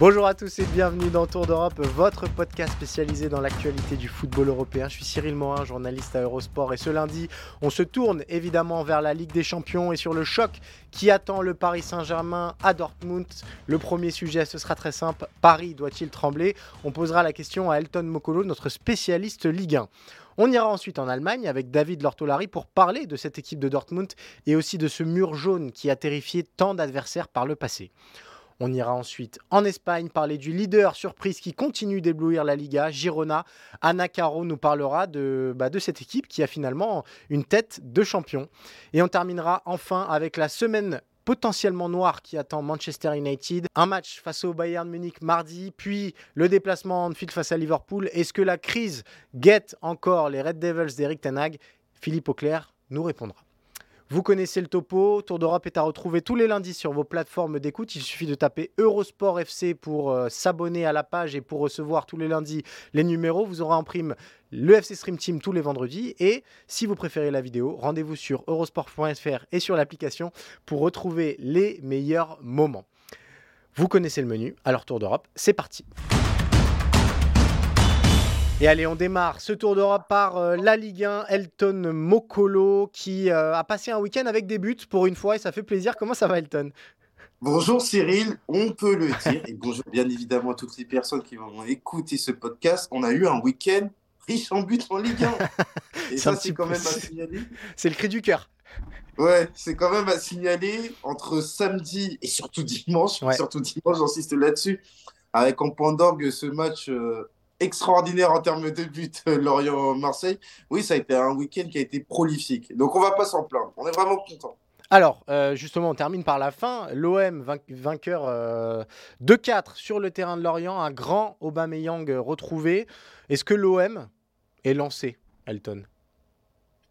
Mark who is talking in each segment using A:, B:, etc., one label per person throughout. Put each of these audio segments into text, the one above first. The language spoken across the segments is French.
A: Bonjour à tous et bienvenue dans Tour d'Europe, votre podcast spécialisé dans l'actualité du football européen. Je suis Cyril Morin, journaliste à Eurosport et ce lundi, on se tourne évidemment vers la Ligue des Champions et sur le choc qui attend le Paris Saint-Germain à Dortmund. Le premier sujet, ce sera très simple, Paris doit-il trembler? On posera la question à Elton Mokolo, notre spécialiste Ligue 1. On ira ensuite en Allemagne avec David Lortolari pour parler de cette équipe de Dortmund et aussi de ce mur jaune qui a terrifié tant d'adversaires par le passé. On ira ensuite en Espagne parler du leader surprise qui continue d'éblouir la Liga, Girona. Anna Caro nous parlera de, bah, de cette équipe qui a finalement une tête de champion. Et on terminera enfin avec la semaine potentiellement noire qui attend Manchester United. Un match face au Bayern Munich mardi, puis le déplacement en field face à Liverpool. Est-ce que la crise guette encore les Red Devils d'Eric Tenag Philippe Auclair nous répondra. Vous connaissez le topo. Tour d'Europe est à retrouver tous les lundis sur vos plateformes d'écoute. Il suffit de taper Eurosport FC pour euh, s'abonner à la page et pour recevoir tous les lundis les numéros. Vous aurez en prime le FC Stream Team tous les vendredis. Et si vous préférez la vidéo, rendez-vous sur eurosport.fr et sur l'application pour retrouver les meilleurs moments. Vous connaissez le menu. Alors Tour d'Europe, c'est parti. Et allez, on démarre ce tour d'Europe par euh, la Ligue 1, Elton Mokolo, qui euh, a passé un week-end avec des buts pour une fois et ça fait plaisir. Comment ça va, Elton?
B: Bonjour Cyril, on peut le dire, et bonjour bien évidemment à toutes les personnes qui vont écouter ce podcast. On a eu un week-end riche en buts en Ligue 1. Et ça, c'est quand même à signaler.
A: C'est le cri du cœur.
B: Ouais, c'est quand même à signaler entre samedi et surtout dimanche, surtout dimanche, j'insiste là-dessus, avec en point d'orgue ce match. Euh, extraordinaire en termes de buts, euh, Lorient-Marseille. Oui, ça a été un week-end qui a été prolifique. Donc on va pas s'en plaindre. On est vraiment content.
A: Alors, euh, justement, on termine par la fin. L'OM, vainqueur euh, 2-4 sur le terrain de Lorient, un grand Aubameyang retrouvé. Est-ce que l'OM est lancé, Elton?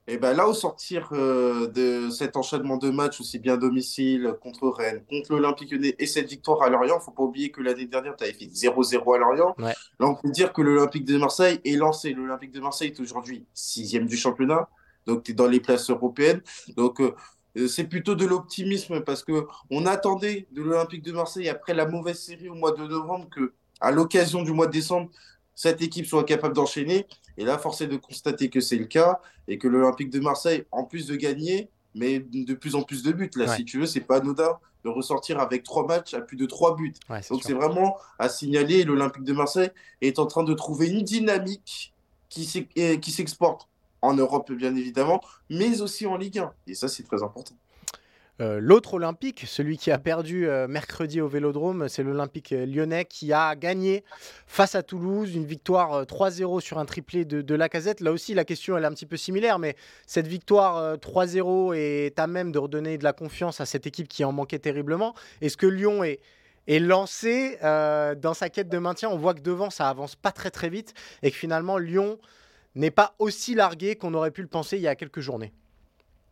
B: Et ben là, au sortir euh, de cet enchaînement de matchs, aussi bien domicile contre Rennes, contre l'Olympique Lyonnais et cette victoire à Lorient, il ne faut pas oublier que l'année dernière, tu avais fait 0-0 à Lorient. Là, on peut dire que l'Olympique de Marseille est lancé. L'Olympique de Marseille est aujourd'hui sixième du championnat, donc tu es dans les places européennes. Donc, euh, euh, c'est plutôt de l'optimisme parce que on attendait de l'Olympique de Marseille, après la mauvaise série au mois de novembre, que à l'occasion du mois de décembre, cette équipe soit capable d'enchaîner. Et là, force est de constater que c'est le cas et que l'Olympique de Marseille, en plus de gagner, met de plus en plus de buts. Là, si tu veux, c'est pas anodin de ressortir avec trois matchs à plus de trois buts. Donc c'est vraiment à signaler. L'Olympique de Marseille est en train de trouver une dynamique qui s'exporte en Europe, bien évidemment, mais aussi en Ligue 1. Et ça, c'est très important.
A: Euh, l'autre Olympique, celui qui a perdu euh, mercredi au Vélodrome, c'est l'Olympique euh, lyonnais qui a gagné face à Toulouse, une victoire 3-0 sur un triplé de, de Lacazette. Là aussi, la question elle est un petit peu similaire, mais cette victoire 3-0 est à même de redonner de la confiance à cette équipe qui en manquait terriblement. Est-ce que Lyon est, est lancé dans sa quête de maintien? On voit que devant, ça avance pas très très vite et que finalement, Lyon n'est pas aussi largué qu'on aurait pu le penser il y a quelques journées.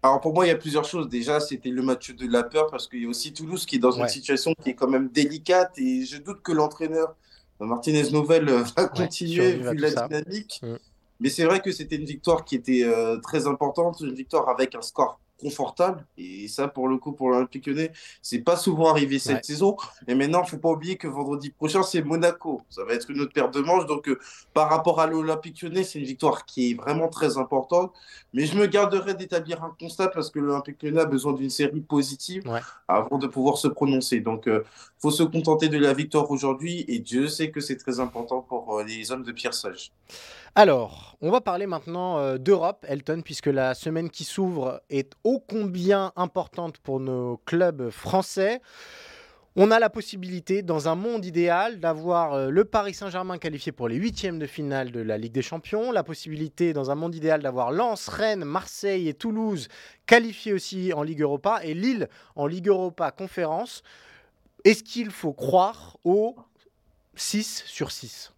B: Alors pour moi, il y a plusieurs choses. Déjà, c'était le match de la peur parce qu'il y a aussi Toulouse qui est dans une situation qui est quand même délicate et je doute que l'entraîneur Martinez Nouvelle euh, va continuer vu la dynamique. Mm. Mais c'est vrai que c'était une victoire qui était euh, très importante, une victoire avec un score confortable. Et ça, pour le coup, pour l'Olympique Lyonnais, c'est pas souvent arrivé cette saison. Et maintenant, il faut pas oublier que vendredi prochain, c'est Monaco. Ça va être une autre paire de manches. Donc, euh, par rapport à l'Olympique Lyonnais, c'est une victoire qui est vraiment très importante. Mais je me garderai d'établir un constat parce que l'Olympique Lyonnais a besoin d'une série positive avant de pouvoir se prononcer. Donc, il euh, faut se contenter de la victoire aujourd'hui. Et Dieu sait que c'est très important pour euh, les hommes de Pierre Sage.
A: Alors, on va parler maintenant euh, d'Europe, Elton, puisque la semaine qui s'ouvre est ô combien importante pour nos clubs français. On a la possibilité, dans un monde idéal, d'avoir euh, le Paris Saint-Germain qualifié pour les huitièmes de finale de la Ligue des Champions, la possibilité, dans un monde idéal, d'avoir Lens, Rennes, Marseille et Toulouse qualifiés aussi en Ligue Europa, et Lille en Ligue Europa Conférence. Est-ce qu'il faut croire au 6 sur 6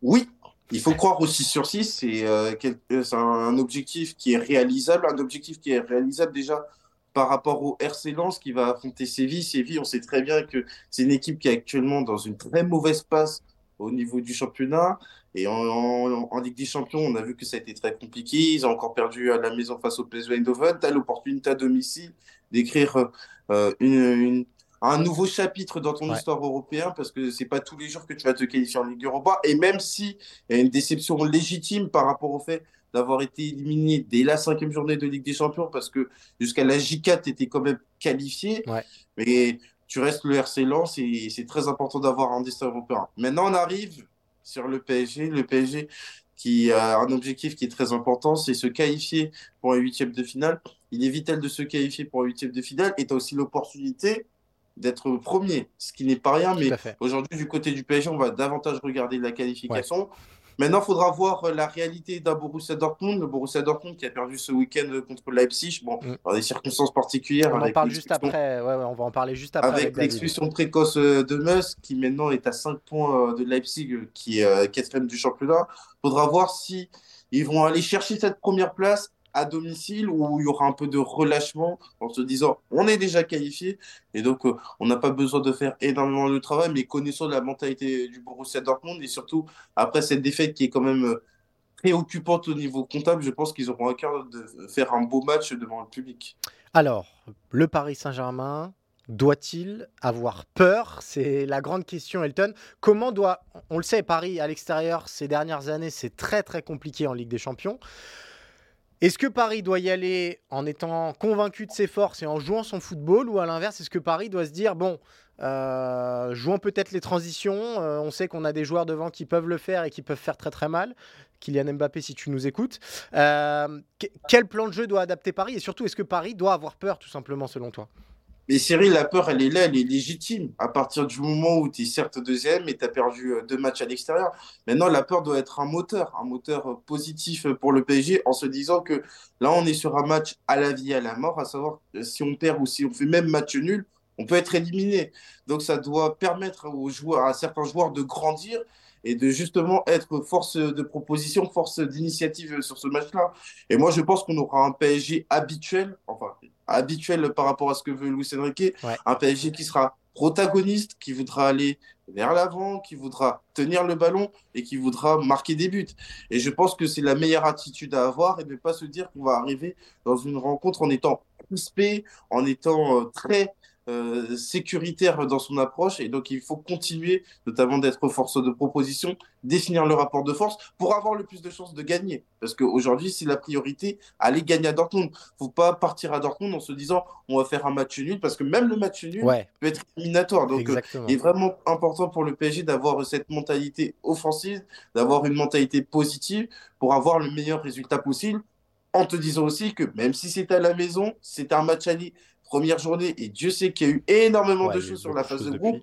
B: Oui, il faut croire au 6 sur 6. Euh, c'est un objectif qui est réalisable, un objectif qui est réalisable déjà par rapport au RC Lens qui va affronter Séville. Séville, on sait très bien que c'est une équipe qui est actuellement dans une très mauvaise passe au niveau du championnat. Et en, Ligue des Champions, on a vu que ça a été très compliqué. Ils ont encore perdu à la maison face au PSV Eindhoven. Tu as l'opportunité à domicile d'écrire euh, une, un nouveau chapitre dans ton histoire européenne parce que c'est pas tous les jours que tu vas te qualifier en Ligue Europa. Et même si il y a une déception légitime par rapport au fait d'avoir été éliminé dès la cinquième journée de Ligue des Champions parce que jusqu'à la J4, tu étais quand même qualifié. Mais tu restes le RC Lens et c'est très important d'avoir un destin européen. Maintenant, on arrive sur le PSG. Le PSG qui a un objectif qui est très important, c'est se qualifier pour un huitième de finale. Il est vital de se qualifier pour un huitième de finale et tu as aussi l'opportunité d'être premier, ce qui n'est pas rien. Mais aujourd'hui, du côté du PSG, on va davantage regarder la qualification. Maintenant, il faudra voir euh, la réalité d'un Borussia Dortmund. Le Borussia Dortmund qui a perdu ce week-end euh, contre Leipzig, bon, mm. dans des circonstances particulières.
A: On en parle juste après. Ouais, on va en parler juste après.
B: Avec, l'expulsion précoce euh, de Meus, qui maintenant est à 5 points de Leipzig, qui est quatrième du championnat. Il faudra voir si ils vont aller chercher cette première place à domicile où il y aura un peu de relâchement en se disant on est déjà qualifié et donc euh, on n'a pas besoin de faire énormément de travail mais connaissons la mentalité du Borussia Dortmund et surtout après cette défaite qui est quand même euh, préoccupante au niveau comptable je pense qu'ils auront à cœur de faire un beau match devant le public.
A: Alors le Paris Saint-Germain doit-il avoir peur? C'est la grande question, Elton. Comment doit. On le sait, Paris à l'extérieur, ces dernières années, c'est très très compliqué en Ligue des Champions. Est-ce que Paris doit y aller en étant convaincu de ses forces et en jouant son football ou à l'inverse, est-ce que Paris doit se dire, bon, euh, jouons peut-être les transitions, euh, on sait qu'on a des joueurs devant qui peuvent le faire et qui peuvent faire très très mal. Kylian Mbappé, si tu nous écoutes. Euh, quel plan de jeu doit adapter Paris et surtout, est-ce que Paris doit avoir peur tout simplement selon toi?
B: Mais Cyril, la peur, elle est là, elle est légitime. À partir du moment où tu es certes deuxième et tu as perdu euh, deux matchs à l'extérieur, maintenant, la peur doit être un moteur, un moteur euh, positif pour le PSG en se disant que là, on est sur un match à la vie, à la mort, à savoir euh, si on perd ou si on fait même match nul, on peut être éliminé. Donc, ça doit permettre aux joueurs, à certains joueurs de grandir et de justement être force de proposition, force d'initiative sur ce match-là. Et moi, je pense qu'on aura un PSG habituel, enfin habituel par rapport à ce que veut Luis Enrique, un PSG qui sera protagoniste, qui voudra aller vers l'avant, qui voudra tenir le ballon et qui voudra marquer des buts. Et je pense que c'est la meilleure attitude à avoir et ne pas se dire qu'on va arriver dans une rencontre en étant crispé, en étant euh, très euh, sécuritaire dans son approche et donc il faut continuer notamment d'être force de proposition, définir le rapport de force pour avoir le plus de chances de gagner. Parce qu'aujourd'hui, c'est la priorité, aller gagner à Dortmund. faut pas partir à Dortmund en se disant on va faire un match nul parce que même le match nul peut être éliminatoire. Donc euh, il est vraiment important pour le PSG d'avoir cette mentalité offensive, d'avoir une mentalité positive pour avoir le meilleur résultat possible en te disant aussi que même si c'est à la maison, c'est un match aller première journée, et Dieu sait qu'il y a eu énormément de choses sur la phase de groupe,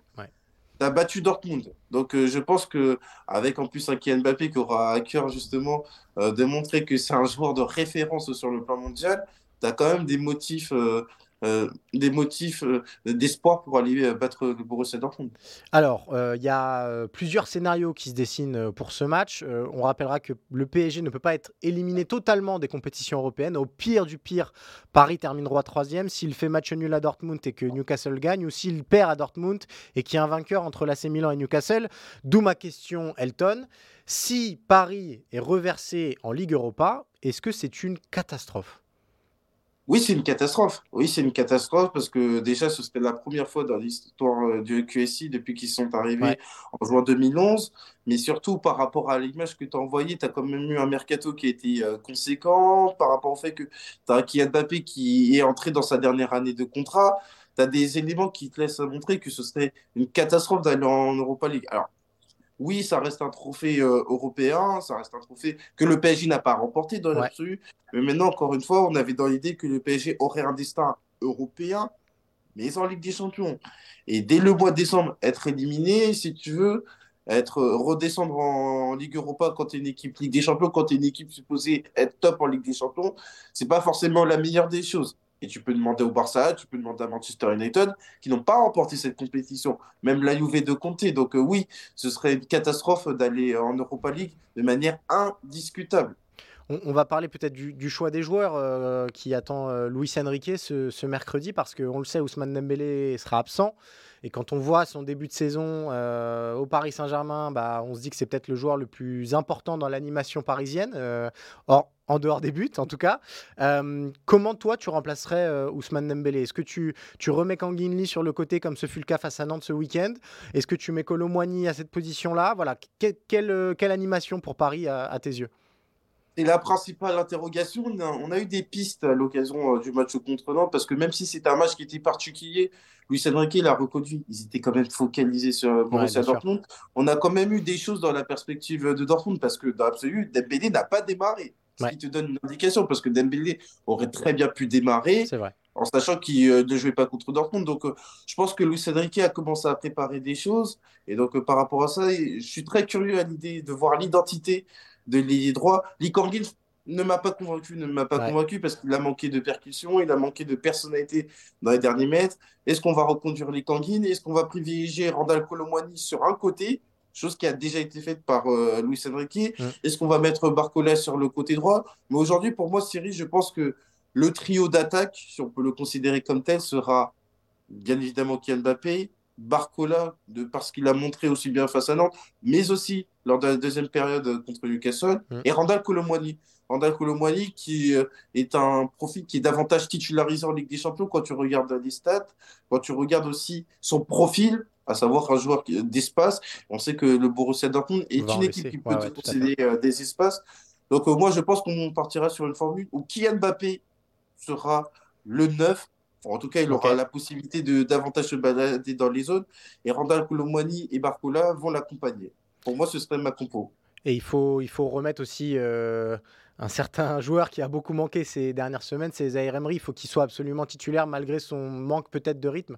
B: tu as battu Dortmund. Donc euh, je pense que avec en plus un Kylian Mbappé qui aura à cœur justement euh, de montrer que c'est un joueur de référence sur le plan mondial, tu as quand même des motifs euh, des motifs euh, d'espoir pour aller euh, battre le Borussia Dortmund
A: Alors, il y a plusieurs scénarios qui se dessinent pour ce match. on rappellera que le PSG ne peut pas être éliminé totalement des compétitions européennes. Au pire du pire, Paris terminera troisième. S'il fait match nul à Dortmund et que Newcastle gagne, ou s'il perd à Dortmund et qu'il y a un vainqueur entre l'AC Milan et Newcastle. D'où ma question, Elton. Si Paris est reversé en Ligue Europa, est-ce que c'est une catastrophe?
B: Oui, c'est une catastrophe. Oui, c'est une catastrophe parce que déjà, ce serait la première fois dans l'histoire euh, du QSI depuis qu'ils sont arrivés en juin 2011. Mais surtout, par rapport à l'image que tu as envoyée, tu as quand même eu un mercato qui a été euh, conséquent par rapport au fait que tu as Kylian Mbappé qui est entré dans sa dernière année de contrat. Tu as des éléments qui te laissent montrer que ce serait une catastrophe d'aller en Europa League. Alors, oui, ça reste un trophée euh, européen, ça reste un trophée que le PSG n'a pas remporté dans l'absolu. Mais maintenant, encore une fois, on avait dans l'idée que le PSG aurait un destin européen. mais en Ligue des Champions. Et dès le mois de décembre, être éliminé, si tu veux, être redescendre en Ligue Europa quand tu es une équipe Ligue des Champions, quand tu es une équipe supposée être top en Ligue des Champions, c'est pas forcément la meilleure des choses. Et tu peux demander au Barça, tu peux demander à Manchester United, qui n'ont pas remporté cette compétition, même la Juve de Conte. Donc euh, oui, ce serait une catastrophe d'aller en Europa League de manière indiscutable.
A: On, va parler peut-être du, choix des joueurs euh, qui attend euh, Luis Enrique ce, mercredi, parce qu'on le sait, Ousmane Dembélé sera absent. Et quand on voit son début de saison au Paris Saint-Germain, bah, on se dit que c'est peut-être le joueur le plus important dans l'animation parisienne. or, en dehors des buts en tout cas. Euh, comment toi tu remplacerais euh, Ousmane Dembélé? Est-ce que tu, tu remets Kanginli sur le côté comme ce fut le cas face à Nantes ce week-end? Est-ce que tu mets Colomwani à cette position-là? Voilà, quelle, euh, quelle, animation pour Paris à, tes yeux?
B: C'est la principale interrogation. On a eu des pistes à l'occasion du match contre Nantes parce que même si c'était un match qui était particulier, Luis Enrique l'a reconduit. Ils étaient quand même focalisés sur Borussia Dortmund. On a quand même eu des choses dans la perspective de Dortmund parce que dans l'absolu, Dembélé n'a pas démarré. Ce qui te donne une indication, parce que Dembélé aurait très bien pu démarrer. En sachant qu'il euh, ne jouait pas contre Dortmund. Donc, euh, je pense que Luis Enrique a commencé à préparer des choses. Et donc, euh, par rapport à ça, je suis très curieux à l'idée de voir l'identité de l'ailier droit. Lee ne m'a pas convaincu, ne m'a pas convaincu parce qu'il a manqué de percussion, il a manqué de personnalité dans les derniers mètres. Est-ce qu'on va reconduire les Kangin Est-ce qu'on va privilégier Randall Colomwani sur un côté? Chose qui a déjà été faite par euh, Luis Enrique. Est-ce qu'on va mettre Barcola sur le côté droit? Mais aujourd'hui, pour moi, Cyril, je pense que le trio d'attaque, si on peut le considérer comme tel, sera bien évidemment Kian Mbappé, Barcola, de, parce qu'il a montré aussi bien face à Nantes, mais aussi lors de la deuxième période contre Newcastle, et Randall Colomwani. Randall Colomwani qui euh, est un profil qui est davantage titularisé en Ligue des Champions quand tu regardes les stats, quand tu regardes aussi son profil, à savoir un joueur d'espace. On sait que le Borussia Dortmund est une équipe qui peut posséder euh, des espaces. Donc euh, moi, je pense qu'on partira sur une formule où Kylian Mbappé sera le 9. en tout cas, il aura la possibilité de davantage se balader dans les zones. Et Randall Colomwani et Barcola vont l'accompagner. Pour moi, ce serait ma compo.
A: Et il faut, il faut remettre aussi euh, un certain joueur qui a beaucoup manqué ces dernières semaines, c'est Zaire Emery. Il faut qu'il soit absolument titulaire malgré son manque peut-être de rythme.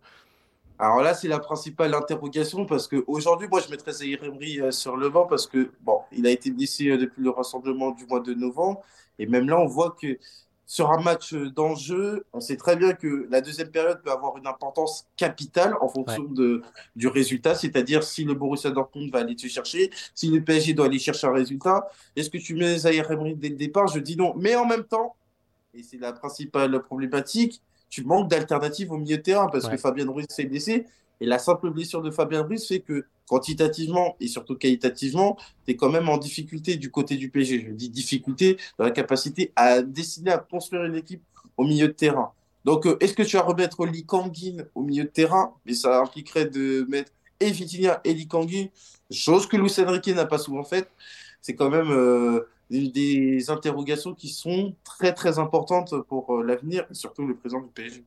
B: Alors là, c'est la principale interrogation parce qu'aujourd'hui, moi, je mettrais Zahir Emery euh, sur le banc parce que, bon, il a été blessé euh, depuis le rassemblement du mois de novembre. Et même là, on voit que sur un match euh, d'enjeu, on sait très bien que la deuxième période peut avoir une importance capitale en fonction de, du résultat, c'est-à-dire si le Borussia Dortmund va aller te chercher, si le PSG doit aller chercher un résultat. Est-ce que tu mets Zahir Emery dès le départ? Je dis non. Mais en même temps, et c'est la principale problématique, tu manques d'alternatives au milieu de terrain parce que Fabien Ruiz s'est blessé. Et la simple blessure de Fabien Ruiz fait que quantitativement et surtout qualitativement, tu es quand même en difficulté du côté du PSG. Je dis difficulté dans la capacité à décider à construire une équipe au milieu de terrain. Donc, euh, est-ce que tu vas remettre Lee Kangin au milieu de terrain? Mais ça impliquerait de mettre et et Lee Kangin, chose que Luis Enrique n'a pas souvent faite. C'est quand même euh, des interrogations qui sont très très importantes pour euh, l'avenir et surtout le présent du PSG.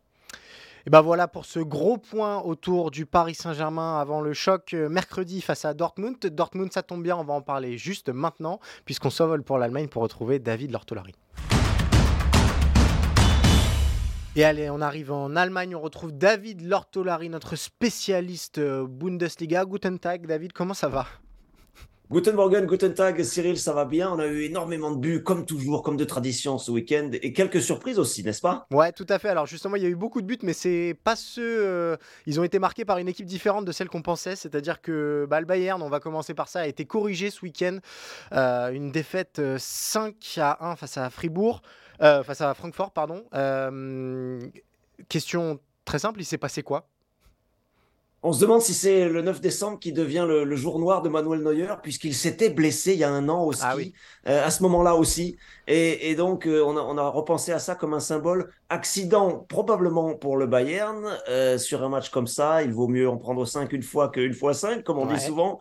A: Et ben voilà pour ce gros point autour du Paris Saint-Germain avant le choc euh, mercredi face à Dortmund. Dortmund, ça tombe bien, on va en parler juste maintenant, puisqu'on s'envole pour l'Allemagne pour retrouver David Lortolari. Et allez, on arrive en Allemagne, on retrouve David Lortolari, notre spécialiste euh, Bundesliga. Guten Tag, David, comment ça va?
C: Guten Morgen, Guten Tag, Cyril, ça va bien? On a eu énormément de buts, comme toujours, comme de tradition ce week-end, et quelques surprises aussi, n'est-ce pas?
A: Ouais, tout à fait. Alors justement, il y a eu beaucoup de buts, mais c'est pas ceux. Euh, ils ont été marqués par une équipe différente de celle qu'on pensait, c'est-à-dire que bah, le Bayern, on va commencer par ça, a été corrigé ce week-end. Euh, une défaite 5 euh, à 1 face à Fribourg, face à Francfort, pardon. question très simple, il s'est passé quoi?
C: On se demande si c'est le 9 décembre qui devient le, jour noir de Manuel Neuer, puisqu'il s'était blessé il y a un an au ah ski, euh, à ce moment-là aussi. Et, donc, euh, on, a, repensé à ça comme un symbole. Accident, probablement pour le Bayern. Euh, sur un match comme ça, il vaut mieux en prendre 5 une fois qu'une fois 5, comme on dit souvent.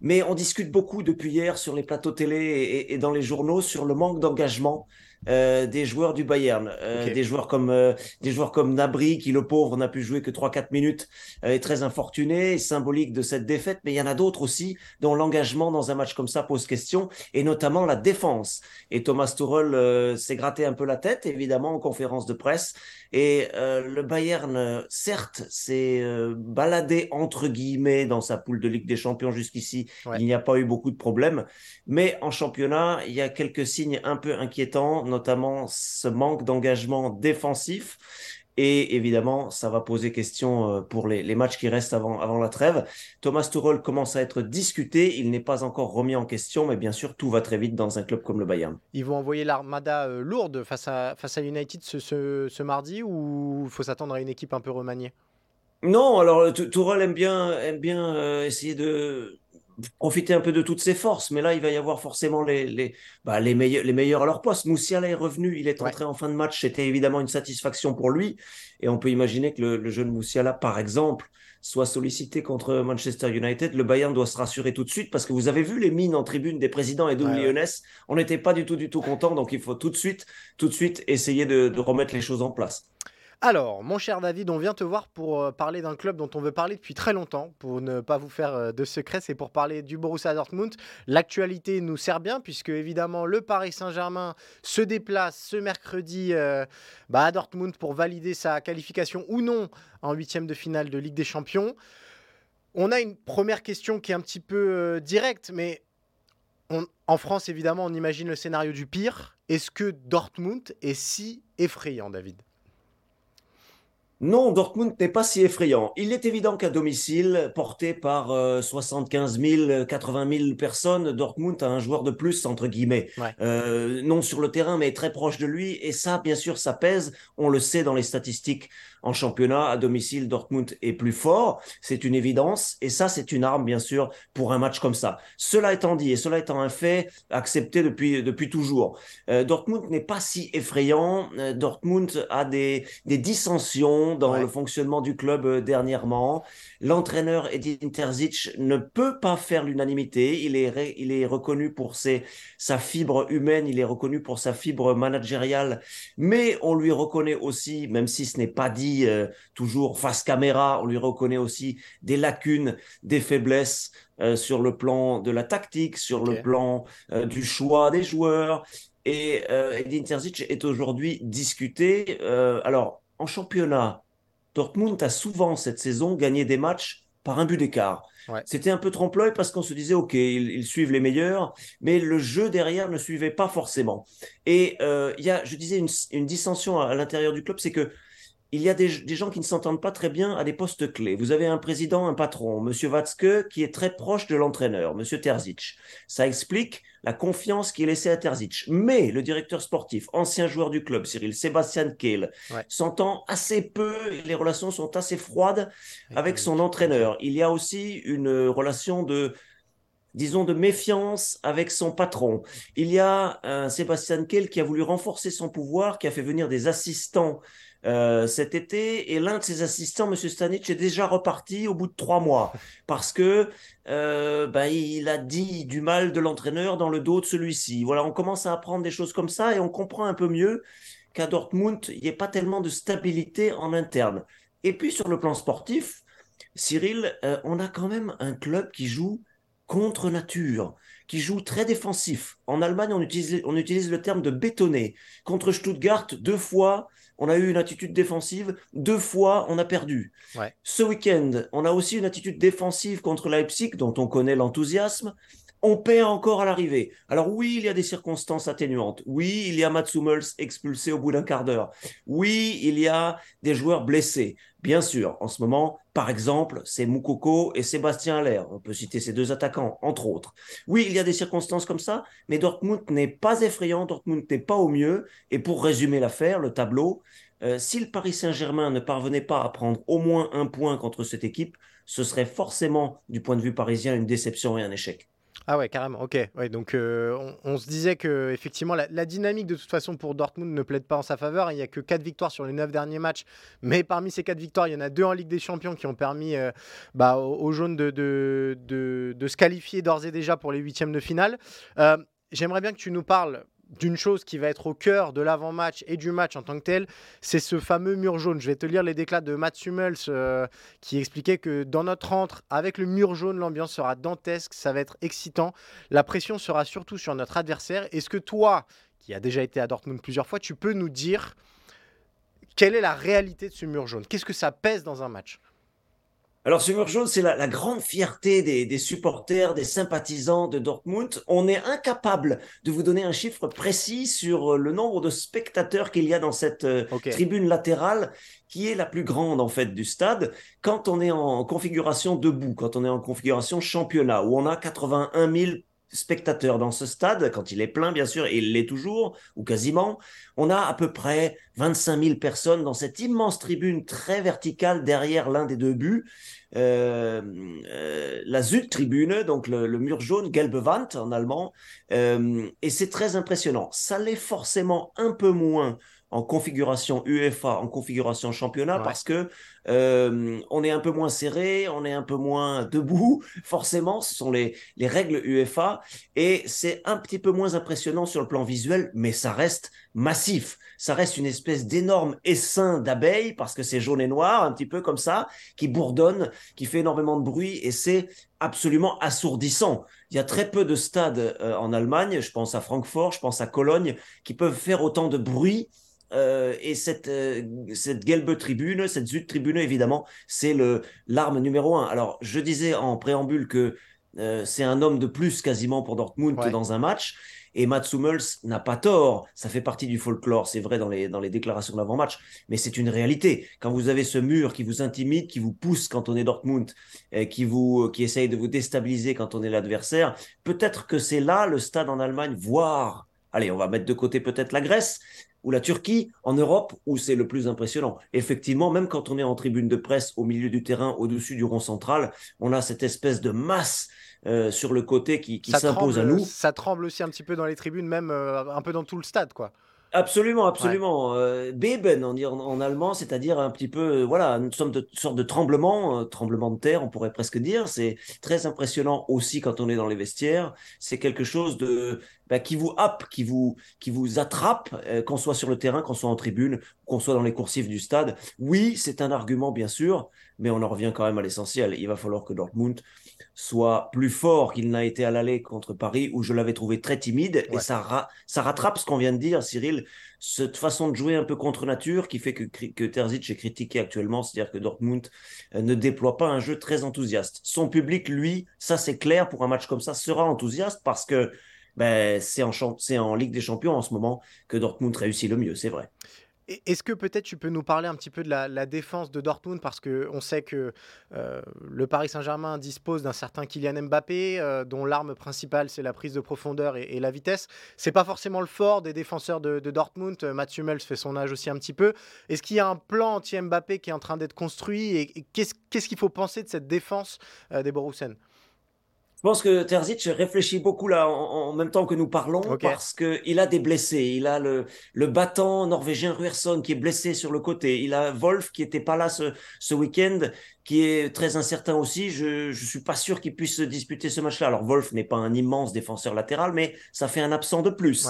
C: Mais on discute beaucoup depuis hier sur les plateaux télé et dans les journaux sur le manque d'engagement euh, des joueurs du Bayern, euh, des joueurs comme euh, des joueurs comme Nabri qui le pauvre n'a pu jouer que 3-4 minutes est très infortuné, symbolique de cette défaite, mais il y en a d'autres aussi dont l'engagement dans un match comme ça pose question et notamment la défense. Et Thomas Tuchel s'est gratté un peu la tête évidemment en conférence de presse Et euh, le Bayern, certes, s'est baladé entre guillemets dans sa poule de Ligue des Champions jusqu'ici. Il n'y a pas eu beaucoup de problèmes. Mais en championnat, il y a quelques signes un peu inquiétants, notamment ce manque d'engagement défensif. Et évidemment, ça va poser question euh, pour les, matchs qui restent avant, avant la trêve. Thomas Tuchel commence à être discuté. Il n'est pas encore remis en question, mais bien sûr, tout va très vite dans un club comme le Bayern.
A: Ils vont envoyer l'armada euh, lourde face à, face à United ce, ce, mardi ou il faut s'attendre à une équipe un peu remaniée?
C: Non, alors Tourelle aime bien, aime bien euh, essayer de, profiter un peu de toutes ses forces. Mais là, il va y avoir forcément les, les, bah, les, meilleurs, les meilleurs à leur poste. Moussiala est revenu, il est entré en fin de match. C'était évidemment une satisfaction pour lui. Et on peut imaginer que le, jeune Moussiala, par exemple, soit sollicité contre Manchester United. Le Bayern doit se rassurer tout de suite parce que vous avez vu les mines en tribune des présidents et de ouais, On n'était pas du tout, du tout content. Donc il faut tout de suite, tout de suite essayer de remettre les choses en place.
A: Alors, mon cher David, on vient te voir pour euh, parler d'un club dont on veut parler depuis très longtemps, pour ne pas vous faire euh, de secret, c'est pour parler du Borussia Dortmund. L'actualité nous sert bien, puisque évidemment le Paris Saint-Germain se déplace ce mercredi euh, bah, à Dortmund pour valider sa qualification ou non en huitième de finale de Ligue des Champions. On a une première question qui est un petit peu directe, mais en France, évidemment, on imagine le scénario du pire. Est-ce que Dortmund est si effrayant, David?
C: Non, Dortmund n'est pas si effrayant. Il est évident qu'à domicile, porté par 75 000, 80 000 personnes, Dortmund a un joueur de plus, entre guillemets. Euh, non sur le terrain, mais très proche de lui. Et ça, bien sûr, ça pèse. On le sait dans les statistiques en championnat. À domicile, Dortmund est plus fort. C'est une évidence. Et ça, c'est une arme, bien sûr, pour un match comme ça. Cela étant dit, et cela étant un fait accepté depuis, depuis toujours, euh, Dortmund n'est pas si effrayant. Euh, Dortmund a des, des dissensions dans le fonctionnement du club euh, dernièrement. L'entraîneur Edin Terzic ne peut pas faire l'unanimité. Il est, il est reconnu pour ses, sa fibre humaine, il est reconnu pour sa fibre managériale, mais on lui reconnaît aussi, même si ce n'est pas dit euh, toujours face caméra, on lui reconnaît aussi des lacunes, des faiblesses euh, sur le plan de la tactique, sur le plan du choix des joueurs. Et Edin Terzic est aujourd'hui discuté. alors, en championnat, Dortmund a souvent cette saison gagné des matchs par un but d'écart. C'était un peu trompe-l'œil parce qu'on se disait, OK, ils, suivent les meilleurs, mais le jeu derrière ne suivait pas forcément. Et euh, il y a, je disais, une, dissension à, l'intérieur du club, c'est que il y a des, gens qui ne s'entendent pas très bien à des postes clés. Vous avez un président, un patron, Monsieur Watzke, qui est très proche de l'entraîneur, Monsieur Terzic. Ça explique la confiance qui est laissée à Terzic. Mais le directeur sportif, ancien joueur du club, Cyril Sébastien Kehl, s'entend assez peu, les relations sont assez froides avec son entraîneur. Il y a aussi une relation de disons, de méfiance avec son patron. Il y a un Sébastien Kehl qui a voulu renforcer son pouvoir, qui a fait venir des assistants euh, cet été et l'un de ses assistants, M. Stanic, est déjà reparti au bout de trois mois parce que euh, bah, il a dit du mal de l'entraîneur dans le dos de celui-ci. Voilà, on commence à apprendre des choses comme ça et on comprend un peu mieux qu'à Dortmund, il n'y ait pas tellement de stabilité en interne. Et puis sur le plan sportif, Cyril, euh, on a quand même un club qui joue contre nature, qui joue très défensif. En Allemagne, on utilise, on utilise le terme de bétonner. Contre Stuttgart, deux fois, on a eu une attitude défensive. Deux fois, on a perdu. Ce week-end, on a aussi une attitude défensive contre Leipzig, dont on connaît l'enthousiasme. On perd encore à l'arrivée. Alors oui, il y a des circonstances atténuantes. Oui, il y a Mats Hummels expulsé au bout d'un quart d'heure. Oui, il y a des joueurs blessés. Bien sûr, en ce moment, par exemple, c'est Moukoko et Sébastien Aller. On peut citer ces deux attaquants, entre autres. Oui, il y a des circonstances comme ça, mais Dortmund n'est pas effrayant, Dortmund n'est pas au mieux. Et pour résumer l'affaire, le tableau, euh, si le Paris Saint-Germain ne parvenait pas à prendre au moins un point contre cette équipe, ce serait forcément, du point de vue parisien, une déception et un échec.
A: Ah ouais, carrément. Ok. Donc euh, on, se disait que effectivement la, dynamique de toute façon pour Dortmund ne plaide pas en sa faveur. Il n'y a que 4 victoires sur les 9 derniers matchs, mais parmi ces 4 victoires, il y en a deux en Ligue des Champions qui ont permis euh, bah, aux, jaunes de, se qualifier d'ores et déjà pour les huitièmes de finale. Euh, j'aimerais bien que tu nous parles d'une chose qui va être au cœur de l'avant-match et du match en tant que tel, c'est ce fameux mur jaune. Je vais te lire les déclats de Mats Hummels euh, qui expliquait que dans notre entre, avec le mur jaune, l'ambiance sera dantesque, ça va être excitant. La pression sera surtout sur notre adversaire. Est-ce que toi, qui as déjà été à Dortmund plusieurs fois, tu peux nous dire quelle est la réalité de ce mur jaune? Qu'est-ce que ça pèse dans un match?
C: Alors, mur jaune, c'est la, grande fierté des, supporters, des sympathisants de Dortmund. On est incapable de vous donner un chiffre précis sur euh, le nombre de spectateurs qu'il y a dans cette euh, tribune latérale, qui est la plus grande en fait du stade. Quand on est en configuration debout, quand on est en configuration championnat, où on a 81 000 spectateurs dans ce stade, quand il est plein bien sûr, et il l'est toujours, ou quasiment, on a à peu près 25 000 personnes dans cette immense tribune très verticale derrière l'un des deux buts. Euh, euh, la donc le, mur jaune, Gelbe Wand en allemand, euh, et c'est très impressionnant. Ça l'est forcément un peu moins en configuration UEFA, en configuration championnat, parce que euh, on est un peu moins serré, on est un peu moins debout. Forcément, ce sont les, les règles UEFA et c'est un petit peu moins impressionnant sur le plan visuel, mais ça reste massif. Ça reste une espèce d'énorme essaim d'abeilles parce que c'est jaune et noir, un petit peu comme ça, qui bourdonne, qui fait énormément de bruit et c'est absolument assourdissant. Il y a très peu de stades euh, en Allemagne, je pense à Francfort, je pense à Cologne, qui peuvent faire autant de bruit euh, et cette, euh, cette Gelbe Tribune, cette Zut Tribune, évidemment, c'est l'arme numéro un. Alors, je disais en préambule que euh, c'est un homme de plus quasiment pour Dortmund dans un match. Et Mats Hummels n'a pas tort, ça fait partie du folklore, c'est vrai dans les, dans les déclarations d'avant-match, mais c'est une réalité. Quand vous avez ce mur qui vous intimide, qui vous pousse quand on est Dortmund, qui, vous, qui essaye de vous déstabiliser quand on est l'adversaire, peut-être que c'est là le stade en Allemagne, voire, allez, on va mettre de côté peut-être la Grèce, ou la Turquie, en Europe, où c'est le plus impressionnant. Effectivement, même quand on est en tribune de presse au milieu du terrain, au-dessus du rond central, on a cette espèce de masse euh, sur le côté qui, s'impose à nous.
A: Ça tremble aussi un petit peu dans les tribunes, même euh, un peu dans tout le stade, quoi.
C: Absolument, absolument. Euh, Beben en, en allemand, c'est-à-dire un petit peu, voilà, une sorte de, sorte de tremblement, tremblement de terre, on pourrait presque dire. C'est très impressionnant aussi quand on est dans les vestiaires. C'est quelque chose de bah, qui vous happe, qui vous, qui vous attrape, euh, qu'on soit sur le terrain, qu'on soit en tribune, qu'on soit dans les coursifs du stade. Oui, c'est un argument, bien sûr, mais on en revient quand même à l'essentiel. Il va falloir que Dortmund soit plus fort qu'il n'a été à l'aller contre Paris, où je l'avais trouvé très timide. Et ça, ça rattrape ce qu'on vient de dire, Cyril, cette façon de jouer un peu contre nature qui fait que, que Terzic est critiqué actuellement, c'est-à-dire que Dortmund euh, ne déploie pas un jeu très enthousiaste. Son public, lui, ça c'est clair, pour un match comme ça, sera enthousiaste parce que ben, c'est en, en Ligue des Champions en ce moment que Dortmund réussit le mieux, c'est vrai.
A: Est-ce que peut-être tu peux nous parler un petit peu de la, défense de Dortmund? Parce qu'on sait que euh, le Paris Saint-Germain dispose d'un certain Kylian Mbappé euh, dont l'arme principale c'est la prise de profondeur et, la vitesse. C'est pas forcément le fort des défenseurs de, Dortmund. Mathieu Hummels fait son âge aussi un petit peu. Est-ce qu'il y a un plan anti-Mbappé qui est en train d'être construit? Et, qu'est-ce qu'il faut penser de cette défense euh, des Borussen
C: je pense que Terzic réfléchit beaucoup là en, même temps que nous parlons parce que il a des blessés. Il a le, le battant norvégien Ruerson qui est blessé sur le côté. Il a Wolf qui était pas là ce, ce week-end, qui est très incertain aussi. Je je suis pas sûr qu'il puisse disputer ce match-là. Alors Wolf n'est pas un immense défenseur latéral, mais ça fait un absent de plus.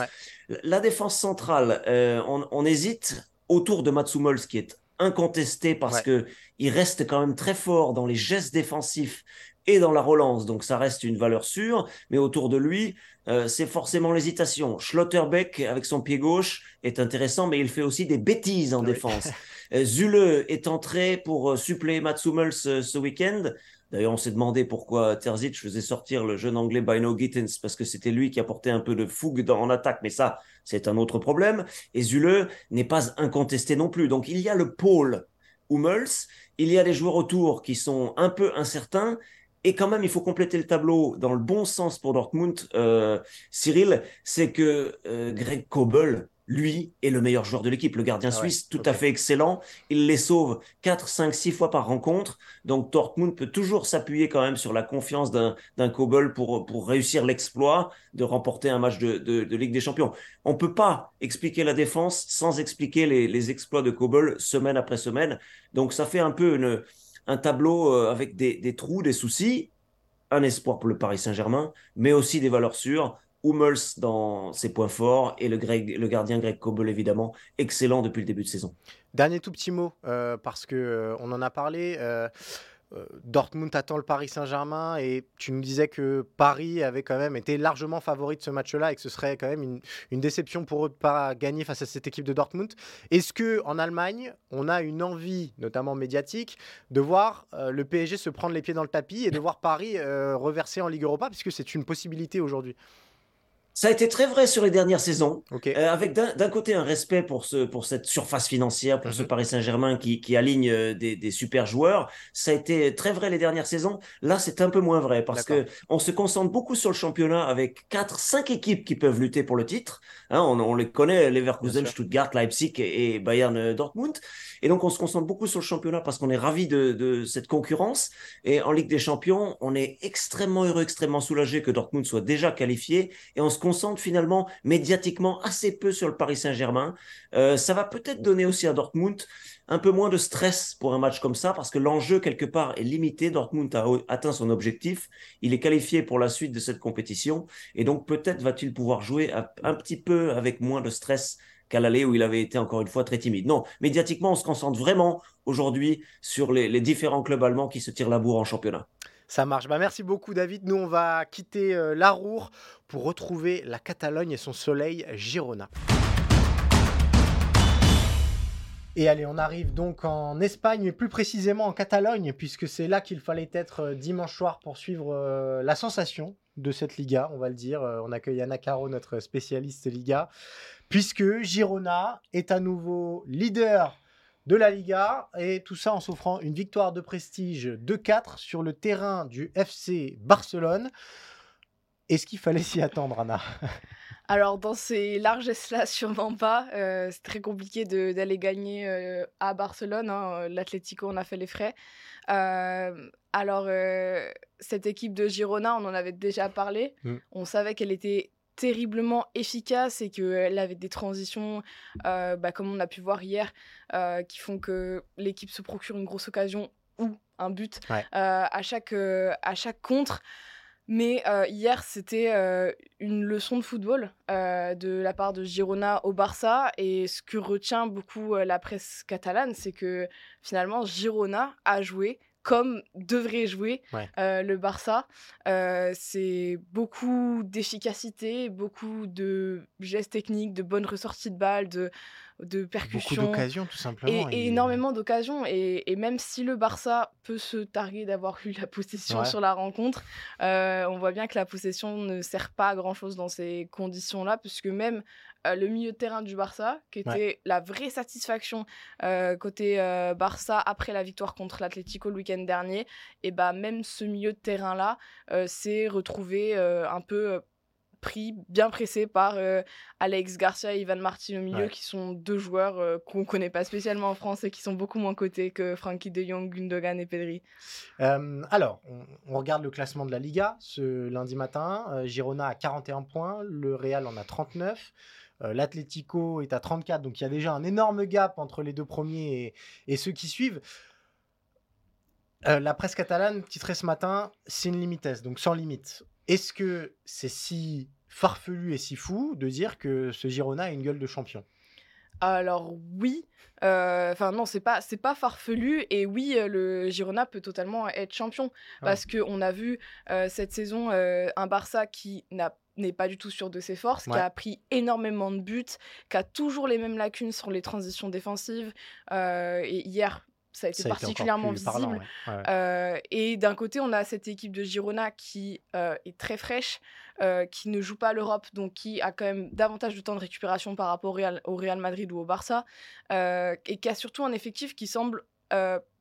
C: La défense centrale, euh, on, on, hésite autour de Mats qui est incontesté parce que il reste quand même très fort dans les gestes défensifs et dans la relance. Donc ça reste une valeur sûre, mais autour de lui, euh, c'est forcément l'hésitation. Schlotterbeck, avec son pied gauche, est intéressant, mais il fait aussi des bêtises en défense. Euh, Zule est entré pour euh, suppléer Mats Hummels ce, week-end. D'ailleurs, on s'est demandé pourquoi Terzic faisait sortir le jeune anglais Bino Gittens, parce que c'était lui qui apportait un peu de fougue dans, en attaque, mais ça, c'est un autre problème. Et Zule n'est pas incontesté non plus. Donc, il y a le pôle Hummels, il y a des joueurs autour qui sont un peu incertains, et quand même, il faut compléter le tableau dans le bon sens pour Dortmund, euh, Cyril, c'est que euh, Greg Kobel, lui, est le meilleur joueur de l'équipe. Le gardien ah suisse, tout à fait excellent. Il les sauve 4, 5, 6 fois par rencontre. Donc Dortmund peut toujours s'appuyer quand même sur la confiance d'un Kobel pour, pour réussir l'exploit de remporter un match de, de, Ligue des Champions. On peut pas expliquer la défense sans expliquer les, les exploits de Kobel semaine après semaine. Donc ça fait un peu une un tableau euh, avec des, trous, des soucis, un espoir pour le Paris Saint-Germain, mais aussi des valeurs sûres. Hummels dans ses points forts et le, gardien Greg Kobel évidemment excellent depuis le début de saison.
A: Dernier tout petit mot euh, parce que euh, on en a parlé. Dortmund attend le Paris Saint-Germain et tu nous disais que Paris avait quand même été largement favori de ce match-là et que ce serait quand même une, déception pour eux de ne pas gagner face à cette équipe de Dortmund. Est-ce que en Allemagne, on a une envie, notamment médiatique, de voir euh, le PSG se prendre les pieds dans le tapis et de voir Paris euh, reverser en Ligue Europa, puisque c'est une possibilité aujourd'hui?
C: Ça a été très vrai sur les dernières saisons, euh, avec d'un côté un respect pour, ce, pour cette surface financière, pour ce mhm. Paris Saint-Germain qui, qui, aligne euh, des, des, super joueurs. Ça a été très vrai les dernières saisons. Là, c'est un peu moins vrai parce que on se concentre beaucoup sur le championnat avec quatre, cinq équipes qui peuvent lutter pour le titre. Hein, on, on, les connaît, Leverkusen, Stuttgart, Leipzig et, Bayern euh, Dortmund. Et donc, on se concentre beaucoup sur le championnat parce qu'on est ravi de, de, cette concurrence. Et en Ligue des Champions, on est extrêmement heureux, extrêmement soulagé que Dortmund soit déjà qualifié et on se concentre finalement médiatiquement assez peu sur le Paris Saint-Germain. Euh, ça va peut-être donner aussi à Dortmund un peu moins de stress pour un match comme ça parce que l'enjeu quelque part est limité. Dortmund a atteint son objectif. Il est qualifié pour la suite de cette compétition et donc peut-être va-t-il pouvoir jouer un petit peu avec moins de stress qu'à l'aller où il avait été encore une fois très timide. Non, médiatiquement, on se concentre vraiment aujourd'hui sur les, différents clubs allemands qui se tirent la bourre en championnat.
A: Ça marche. Bah, merci beaucoup, David. Nous, on va quitter euh, la Roure pour retrouver la Catalogne et son soleil Girona. Et allez, on arrive donc en Espagne, plus précisément en Catalogne, puisque c'est là qu'il fallait être euh, dimanche soir pour suivre euh, la sensation de cette Liga, on va le dire. on accueille Anna Caro, notre spécialiste Liga, puisque Girona est à nouveau leader de la Liga et tout ça en s'offrant une victoire de prestige de 4 sur le terrain du FC Barcelone. Est-ce qu'il fallait s'y attendre, Anna?
D: Alors, dans ces largesses-là, sûrement pas. Euh, c'est très compliqué d'aller gagner euh, à Barcelone. Hein. L'Atlético, on a fait les frais. Euh, alors, cette équipe de Girona, on en avait déjà parlé. Mm. On savait qu'elle était terriblement efficace et qu'elle avait des transitions, euh, bah, comme on a pu voir hier, euh, qui font que l'équipe se procure une grosse occasion ou un but euh, à, chaque, à chaque contre. Mais hier, c'était une leçon de football de la part de Girona au Barça. Et ce que retient beaucoup la presse catalane, c'est que finalement, Girona a joué comme devrait jouer euh, le Barça. Euh, c'est beaucoup d'efficacité, beaucoup de gestes techniques, de bonnes ressorties de balles, de, de percussions.
A: Beaucoup d'occasions, tout simplement.
D: Et, énormément d'occasions. Et, même si le Barça peut se targuer d'avoir eu la possession sur la rencontre, euh, on voit bien que la possession ne sert pas à grand-chose dans ces conditions-là, puisque même euh, le milieu de terrain du Barça, qui était la vraie satisfaction euh, côté euh, Barça après la victoire contre l'Atlético le week-end dernier. Et bah même ce milieu de terrain là s'est retrouvé un peu pris, bien pressé par Alex Garcia et Ivan Martin au milieu, qui sont deux joueurs qu'on connaît pas spécialement en France et qui sont beaucoup moins cotés que Frankie de Jong, Gundogan et Pedri.
A: alors, on, regarde le classement de la Liga ce lundi matin. Girona a 41 points, le Real en a 39. Euh, L'Atlético est à 34, donc il y a déjà un énorme gap entre les deux premiers et, ceux qui suivent. Euh, la presse catalane titrait ce matin sin limites, donc sans limite. Est-ce que c'est si farfelu et si fou de dire que ce Girona a une gueule de champion?
D: Alors oui, euh, enfin non, c'est pas c'est pas farfelu et oui, le Girona peut totalement être champion ah parce que on a vu cette saison un Barça qui n'a n'est pas du tout sûr de ses forces, qui a pris énormément de buts, qui a toujours les mêmes lacunes sur les transitions défensives. Euh, et hier, ça a été particulièrement visible. Euh, et d'un côté, on a cette équipe de Girona qui euh, est très fraîche, qui ne joue pas l'Europe, donc qui a quand même davantage de temps de récupération par rapport au Real, au Real Madrid ou au Barça, et qui a surtout un effectif qui semble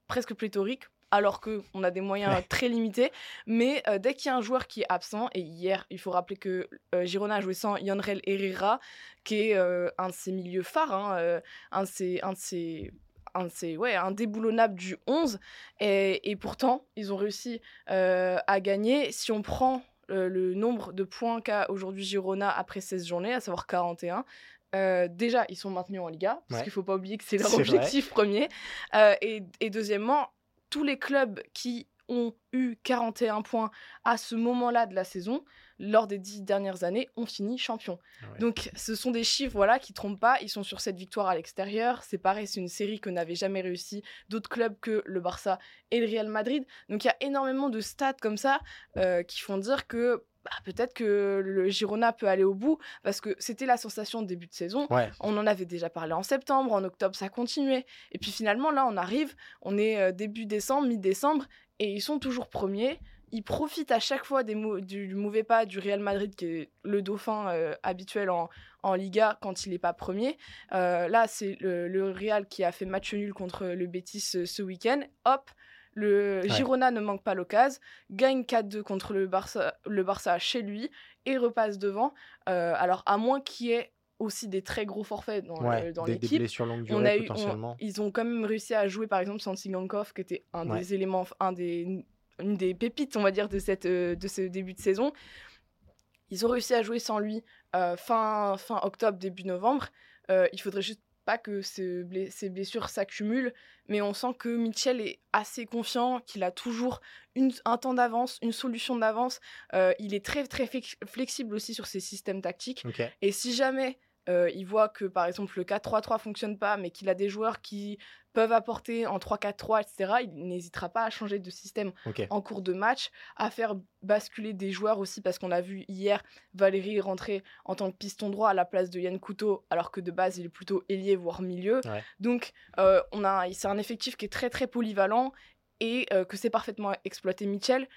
D: presque pléthorique alors qu'on a des moyens très limités. Mais euh, dès qu'il y a un joueur qui est absent, et hier, il faut rappeler que euh, Girona a joué sans Yanrel Herrera, qui est euh, un de ses milieux phares, hein, un de ses... Un de ses un, ouais, indéboulonnable du 11 et, pourtant ils ont réussi à gagner. Si on prend le nombre de points qu'a aujourd'hui Girona après 16 journées, à savoir 41, déjà, ils sont maintenus en Liga, parce qu'il ne faut pas oublier que c'est leur objectif premier. et, et, deuxièmement, tous les clubs qui ont eu 41 points à ce moment-là de la saison, lors des dix dernières années, ont fini champion. Ah Donc ce sont des chiffres voilà, qui trompent pas, ils sont sur cette victoire à l'extérieur. C'est pareil, c'est une série que n'avaient jamais réussi d'autres clubs que le Barça et le Real Madrid. Donc il y a énormément de stats comme ça euh, qui font dire que bah, peut-être que le Girona peut aller au bout parce que c'était la sensation de début de saison. On en avait déjà parlé en septembre, en octobre ça continuait. Et puis finalement là on arrive, on est euh, début décembre, mi-décembre et ils sont toujours premiers. Ils profitent à chaque fois des du mauvais pas du Real Madrid qui est le dauphin euh, habituel en, en, Liga quand il n'est pas premier. Euh, là c'est le, Real qui a fait match nul contre le Betis ce week-end. Hop, le Girona ne manque pas l'occasion, gagne 4-2 contre le Barça, le Barça chez lui et repasse devant. Euh, alors, à moins qu'il y ait aussi des très gros forfaits dans, dans l'équipe.
A: On a eu,
D: ils ont quand même réussi à jouer par exemple Santi Gankov, qui était un des éléments, un des, une des pépites, on va dire, de, cette, euh, de ce début de saison. Ils ont réussi à jouer sans lui euh, fin, fin octobre, début novembre. il faudrait juste que ces blessures s'accumulent, mais on sent que Mitchell est assez confiant, qu'il a toujours une, un temps d'avance, une solution d'avance. Euh, il est très très flexible aussi sur ses systèmes tactiques. Et si jamais euh, il voit que par exemple le 4-3-3 fonctionne pas, mais qu'il a des joueurs qui peuvent apporter en 3-4-3, etc., il n'hésitera pas à changer de système en cours de match, à faire basculer des joueurs aussi, parce qu'on a vu hier Valérie rentrer en tant que piston droit à la place de Yann Couteau, alors que de base il est plutôt ailier, voire milieu. Donc euh, on a, c'est un effectif qui est très très polyvalent et euh, que c'est parfaitement exploité Mitchell.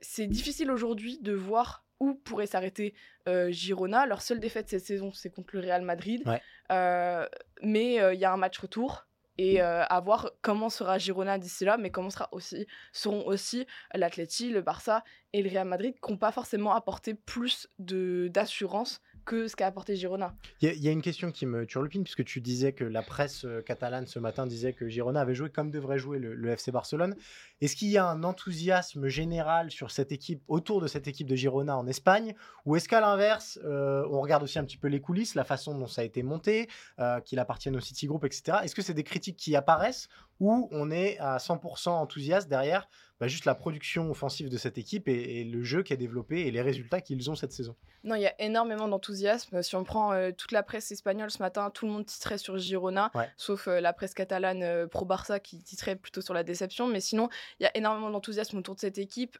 D: C'est difficile aujourd'hui de voir où pourrait s'arrêter euh, Girona. Leur seule défaite cette saison, c'est contre le Real Madrid. Euh, mais euh, il y a un match retour et à voir comment sera Girona d'ici là, mais comment sera aussi, seront aussi l'Atleti, le Barça et le Real Madrid qui n'ont pas forcément apporté plus d'assurance que ce qu'a apporté Girona.
A: Il y, a une question qui me turlupine, puisque tu disais que la presse euh, catalane ce matin disait que Girona avait joué comme devrait jouer le, FC Barcelone. Est-ce qu'il y a un enthousiasme général sur cette équipe, autour de cette équipe de Girona en Espagne, ou est-ce qu'à l'inverse, euh, on regarde aussi un petit peu les coulisses, la façon dont ça a été monté, euh, qu'il appartienne au City Group, etc. Est-ce que c'est des critiques qui apparaissent, ou on est à 100% enthousiaste derrière bah, juste la production offensive de cette équipe et, le jeu qui est développé et les résultats qu'ils ont cette saison.
D: Non, il y a énormément d'enthousiasme. Si on prend euh, toute la presse espagnole ce matin, tout le monde titrait sur Girona, sauf euh, la presse catalane euh, pro-Barça qui titrait plutôt sur la déception. Mais sinon, il y a énormément d'enthousiasme autour de cette équipe.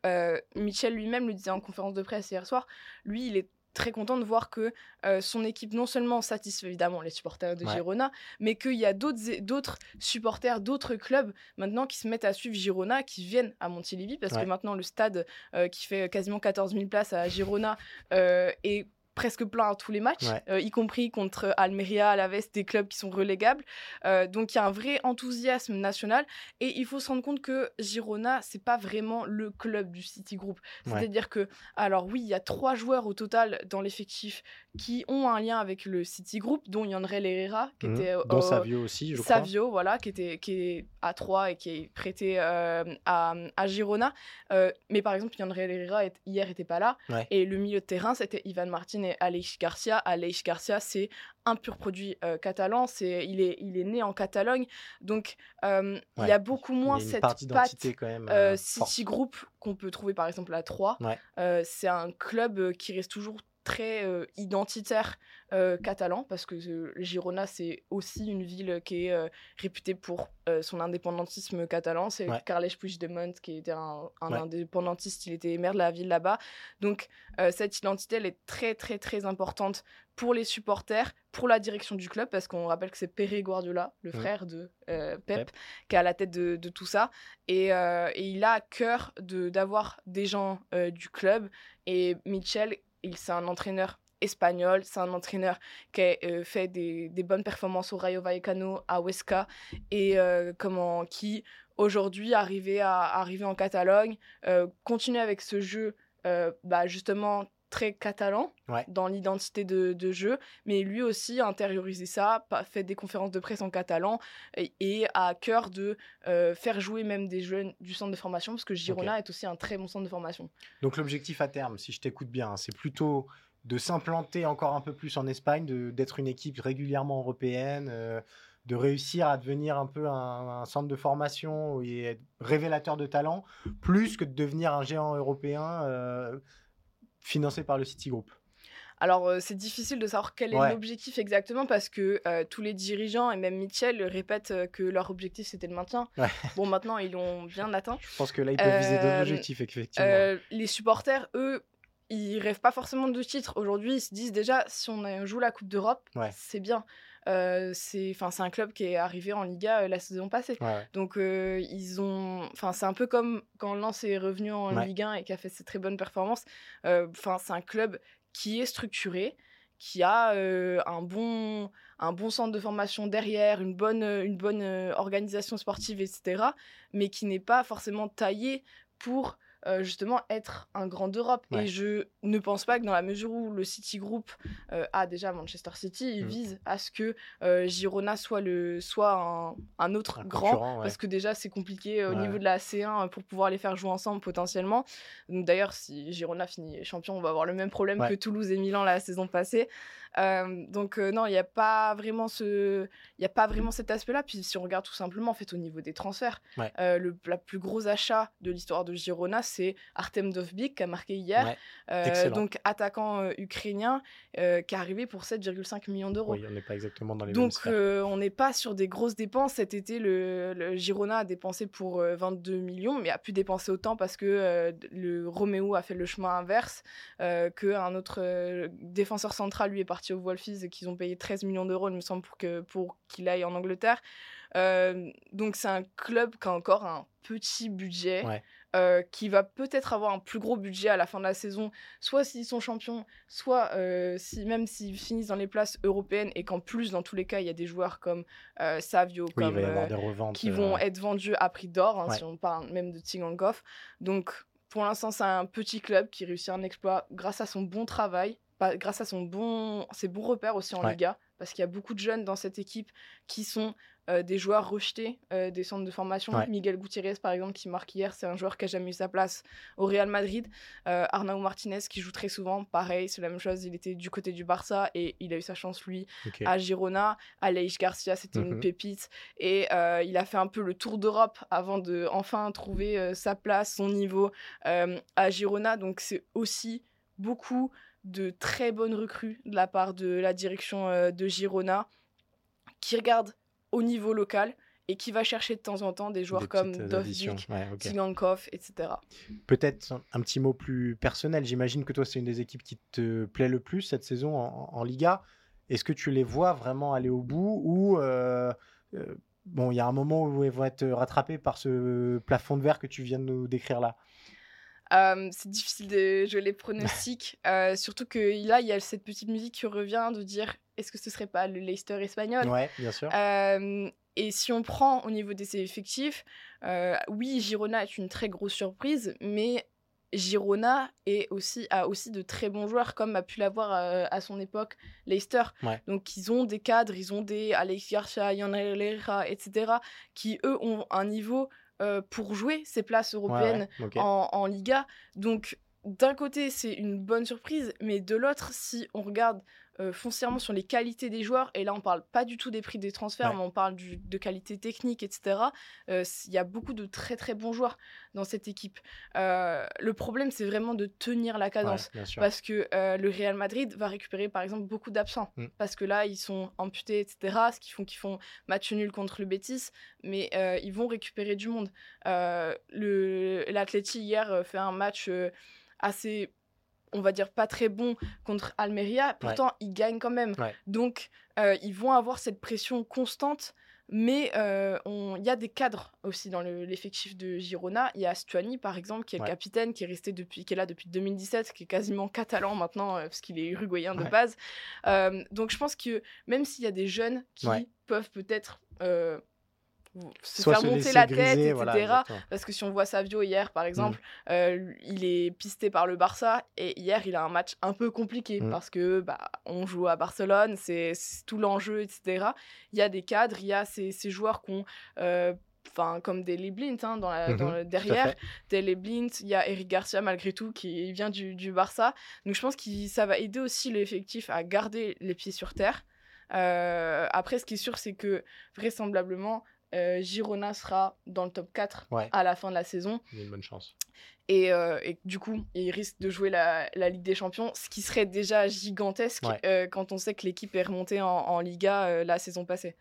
D: Michel lui-même le disait en conférence de presse hier soir. Lui, il est très content de voir que euh, son équipe non seulement satisfait évidemment les supporters de Girona, mais qu'il y a d'autres supporters d'autres clubs maintenant qui se mettent à suivre Girona, qui viennent à Montilivi, parce que maintenant le stade euh, qui fait quasiment 14 000 places à Girona euh, est presque plein à tous les matchs, euh, y compris contre Almeria, Alaves, des clubs qui sont relégables. Euh, donc il y a un vrai enthousiasme national et il faut se rendre compte que Girona, c'est pas vraiment le club du City Group. C'est-à-dire que, alors oui, il y a trois joueurs au total dans l'effectif qui ont un lien avec le City Group, dont Yanrel Herrera, qui
A: mmh.
D: était.
A: Dans Savio aussi, je
D: crois. Savio, voilà, qui, était, qui est à 3 et qui est prêté euh, à, à, Girona. mais par exemple, Yanrel Herrera hier était pas là. Et le milieu de terrain, c'était Ivan Martin et Aleix Garcia. Aleix Garcia, c'est un pur produit euh, catalan. C'est, il, est, il est né en Catalogne. Donc, euh, il y a beaucoup moins cette patte
A: quand même,
D: euh, City Group qu'on peut trouver par exemple à 3. c'est un club qui reste toujours très identitaire catalan parce que Girona c'est aussi une ville qui est réputée pour son indépendantisme catalan. C'est Carles Puigdemont qui était un, indépendantiste. Il était maire de la ville là-bas. Donc cette identité elle est très très très importante pour les supporters pour la direction du club parce qu'on rappelle que c'est Pere Guardiola le mmh. frère de Pep, qui est à la tête de, tout ça. Et, et, il a à cœur d'avoir des gens du club. Et Mitchell c'est un entraîneur espagnol, c'est un entraîneur qui a euh, fait des, bonnes performances au Rayo Vallecano, à Huesca, et euh, comment, qui aujourd'hui arrivé à arriver en Catalogne, euh, continue avec ce jeu bah, justement très catalan dans l'identité de, jeu, mais lui aussi a intériorisé ça, fait des conférences de presse en catalan et, a à cœur de faire jouer même des jeunes du centre de formation, parce que Girona est aussi un très bon centre de formation.
A: Donc l'objectif à terme, si je t'écoute bien, c'est plutôt de s'implanter encore un peu plus en Espagne, d'être une équipe régulièrement européenne, de réussir à devenir un peu un, centre de formation et être révélateur de talent, plus que de devenir un géant européen euh, financé par le Citigroup
D: alors, c'est difficile de savoir quel est l'objectif exactement parce que tous les dirigeants et même Mitchell répètent que leur objectif c'était le maintien. Bon, maintenant ils l'ont bien atteint.
A: Je pense que là ils peuvent viser d'autres objectifs, effectivement.
D: les supporters, eux, ils rêvent pas forcément de titre. Aujourd'hui, ils se disent déjà si on joue la Coupe d'Europe, c'est bien. C'est un club qui est arrivé en Liga la saison passée. Donc ils ont enfin c'est un peu comme quand Lens est revenu en Ligue 1 et qui a fait ses très bonnes performances. Enfin c'est un club qui est structuré, qui a un, bon, un bon centre de formation derrière, une bonne, une bonne organisation sportive, etc., mais qui n'est pas forcément taillé pour euh, justement être un grand d'Europe. Et je ne pense pas que dans la mesure où le City Group euh, a déjà Manchester City, il mm. vise à ce que euh, Girona soit, le, soit un, autre grand, parce que déjà c'est compliqué au niveau de la C1 pour pouvoir les faire jouer ensemble potentiellement. D'ailleurs, si Girona finit champion, on va avoir le même problème que Toulouse et Milan la saison passée. Donc non, il n'y a pas vraiment ce, il a pas vraiment cet aspect-là. Puis si on regarde tout simplement en fait au niveau des transferts, le la plus gros achat de l'histoire de Girona, c'est Artem Dovbik qui a marqué hier, donc attaquant ukrainien qui est arrivé pour 7,5 millions d'euros.
A: Oui, on n'est pas exactement dans les
D: Donc on n'est pas sur des grosses dépenses. Cet été, le, Girona a dépensé pour 22 millions, mais a pu dépenser autant parce que le Roméo a fait le chemin inverse, qu'un autre défenseur central lui est parti au Wolfies et qu'ils ont payé 13 millions d'euros, il me semble, pour qu'il pour qu'il aille en Angleterre. donc c'est un club qui a encore un petit budget. Euh, qui va peut-être avoir un plus gros budget à la fin de la saison, soit s'ils sont champions, soit euh, si, même s'ils finissent dans les places européennes et qu'en plus, dans tous les cas, il y a des joueurs comme euh, Savio, comme, qui vont être vendus à prix d'or, hein, si on parle même de Tsigankov. Donc, pour l'instant, c'est un petit club qui réussit un exploit grâce à son bon travail, grâce à son bon, ses bons repères aussi en Liga, parce qu'il y a beaucoup de jeunes dans cette équipe qui sont euh, des joueurs rejetés euh, des centres de formation. Miguel Gutiérrez, par exemple, qui marque hier, c'est un joueur qui a jamais eu sa place au Real Madrid. Euh, Arnaud Martinez, qui joue très souvent, pareil, c'est la même chose. Il était du côté du Barça et il a eu sa chance, lui, à Girona. Aleix Garcia, c'était une mhm. pépite. Et il a fait un peu le tour d'Europe avant de enfin trouver sa place, son niveau à Girona. Donc, c'est aussi beaucoup de très bonnes recrues de la part de la direction de Girona qui regarde au niveau local et qui va chercher de temps en temps des joueurs comme Dovbyk, Tigankov, etc.
A: Peut-être un, petit mot plus personnel. J'imagine que toi, c'est une des équipes qui te plaît le plus cette saison en, Liga. Est-ce que tu les vois vraiment aller au bout ou euh, euh, bon, il y a un moment où ils vont être rattrapés par ce plafond de verre que tu viens de nous décrire là?
D: Euh, c'est difficile de jouer les pronostics, surtout que là, il y a cette petite musique qui revient de dire est-ce que ce serait pas le Leicester espagnol?
A: Ouais, bien sûr.
D: et si on prend au niveau des effectifs, euh, oui, Girona est une très grosse surprise, mais Girona est aussi, a aussi de très bons joueurs, comme a pu l'avoir euh, à son époque Leicester. Donc, ils ont des cadres, ils ont des Alex Garcia, Yann Herrera, etc., qui, eux, ont un niveau euh, pour jouer ces places européennes en, en Liga. Donc, d'un côté, c'est une bonne surprise, mais de l'autre, si on regarde euh, foncièrement sur les qualités des joueurs, et là on parle pas du tout des prix des transferts, mais on parle de qualité technique, etc. Euh, il y a beaucoup de très très bons joueurs dans cette équipe. Euh, le problème c'est vraiment de tenir la cadence, parce que le Real Madrid va récupérer par exemple beaucoup d'absents, mm. parce que là ils sont amputés, etc. Ce qui font qu'ils font match nul contre le Betis, mais ils vont récupérer du monde. L'Atleti hier fait un match assez on va dire, pas très bon contre Almeria. Pourtant, ils gagnent quand même. Donc, euh, ils vont avoir cette pression constante. Mais euh, il y a des cadres aussi dans l'effectif de Girona. Il y a Stuani, par exemple, qui est le capitaine, qui est, resté depuis, qui est là depuis 2017, qui est quasiment catalan maintenant, euh, parce qu'il est uruguayen de base. donc je pense que même s'il y a des jeunes qui peuvent peut-être se faire monter la tête, etc. parce que si on voit Savio hier, par exemple, mm. euh, il est pisté par le Barça et hier il a un match un peu compliqué mm. parce que bah, on joue à Barcelone, c'est tout l'enjeu, etc. Il y a des cadres, il y a ces, ces joueurs qui ont euh, enfin comme des Blint hein, dans, la, dans mhm, derrière des Blint il y a Eric Garcia malgré tout qui vient du, du Barça donc je pense que ça va aider aussi l'effectif à garder les pieds sur terre après, ce qui est sûr, c'est que vraisemblablement, Girona sera dans le top 4 à la fin de la saison.
A: Il y a une bonne chance.
D: Et, du coup, il risque de jouer la, Ligue des Champions, ce qui serait déjà gigantesque quand on sait que l'équipe est remontée en, en Liga la saison passée.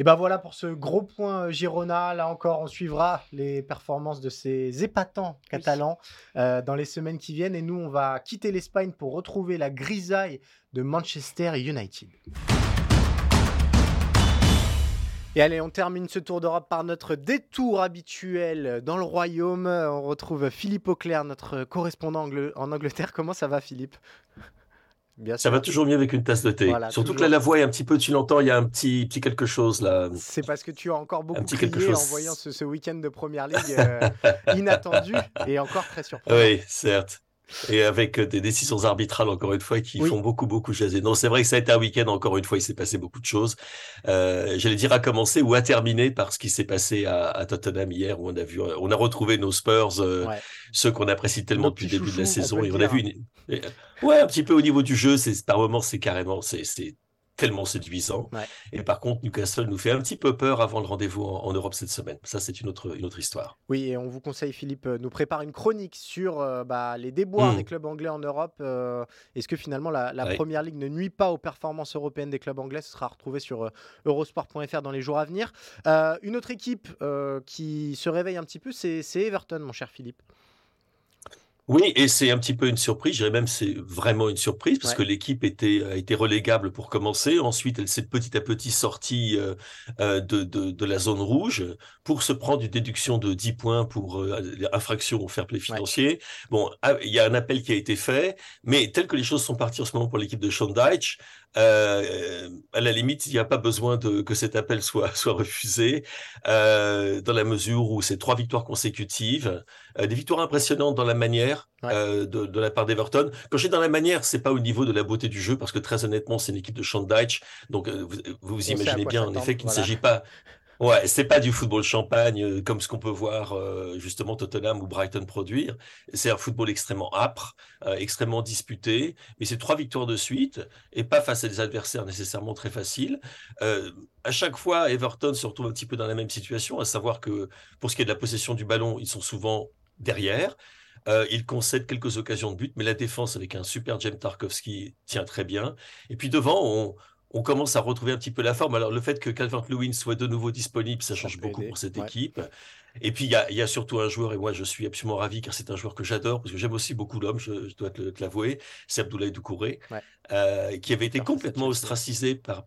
A: Et ben voilà pour ce gros point euh, Girona. Là encore, on suivra les performances de ces épatants catalans euh, dans les semaines qui viennent. Et nous, on va quitter l'Espagne pour retrouver la grisaille de Manchester United. Et allez, on termine ce tour d'Europe par notre détour habituel dans le royaume. On retrouve Philippe Auclair, notre correspondant en Angleterre. Comment ça va, Philippe?
E: Ça va toujours mieux avec une tasse de thé. Surtout que là, la voix est un petit peu, tu l'entends, il y a un petit, petit quelque chose là.
A: C'est parce que tu as encore beaucoup crié en voyant ce, week-end de Première Ligue euh, inattendu et encore très surprenant.
E: Oui, certes. Et avec euh, des décisions arbitrales, encore une fois, qui font beaucoup, beaucoup jaser. Non, c'est vrai que ça a été un week-end, encore une fois, il s'est passé beaucoup de choses. Euh, J'allais dire à commencer ou à terminer par ce qui s'est passé à, à, Tottenham hier, où on a vu, euh, on a retrouvé nos Spurs, euh, ceux qu'on apprécie tellement depuis le début de la saison. Et on a vu une... Ouais, un petit peu au niveau du jeu, par moments, c'est carrément, c'est tellement séduisant. Et par contre, Newcastle nous fait un petit peu peur avant le rendez-vous en, Europe cette semaine. Ça, c'est une autre, une autre histoire.
A: Oui, et on vous conseille, Philippe, euh, nous prépare une chronique sur euh, bah, les déboires hmm. des clubs anglais en Europe. Euh, est-ce que finalement la, Première Ligue ne nuit pas aux performances européennes des clubs anglais? Ce sera retrouvé sur eurosport.fr dans les jours à venir. une autre équipe qui se réveille un petit peu, c'est Everton, mon cher Philippe.
E: Oui, et c'est un petit peu une surprise, je dirais même c'est vraiment une surprise parce que l'équipe était a été relégable pour commencer. Ensuite, elle s'est petit à petit sortie euh, euh, de, de, de, la zone rouge pour se prendre une déduction de 10 points pour euh, infraction au fair play financier. Bon, ah, il y a un appel qui a été fait, mais tel que les choses sont parties en ce moment pour l'équipe de Sean Deitch, euh, à la limite, il n'y a pas besoin de, que cet appel soit, soit refusé, euh, dans la mesure où c'est trois victoires consécutives, euh, des victoires impressionnantes dans la manière de, de, la part d'Everton. Quand je dis dans la manière, c'est pas au niveau de la beauté du jeu, parce que très honnêtement, c'est une équipe de Shandike, donc vous, vous imaginez bien en effet qu'il ne s'agit pas Ouais, c'est pas du football champagne euh, comme ce qu'on peut voir euh, justement Tottenham ou Brighton produire. C'est un football extrêmement âpre, euh, extrêmement disputé, mais c'est trois victoires de suite et pas face à des adversaires nécessairement très faciles. à chaque fois, Everton se retrouve un petit peu dans la même situation, à savoir que pour ce qui est de la possession du ballon, ils sont souvent derrière. ils concèdent quelques occasions de but, mais la défense avec un super James Tarkovsky tient très bien. Et puis devant, on, on commence à retrouver un petit peu la forme. Alors, le fait que Calvert-Lewin soit de nouveau disponible, ça change beaucoup pour cette équipe. Et puis, il y a, surtout un joueur, et moi, je suis absolument ravi, car c'est un joueur que j'adore, parce que j'aime aussi beaucoup l'homme, je, dois te, l'avouer, c'est Abdoulaye Doucouré, euh, qui avait été complètement ostracisé par,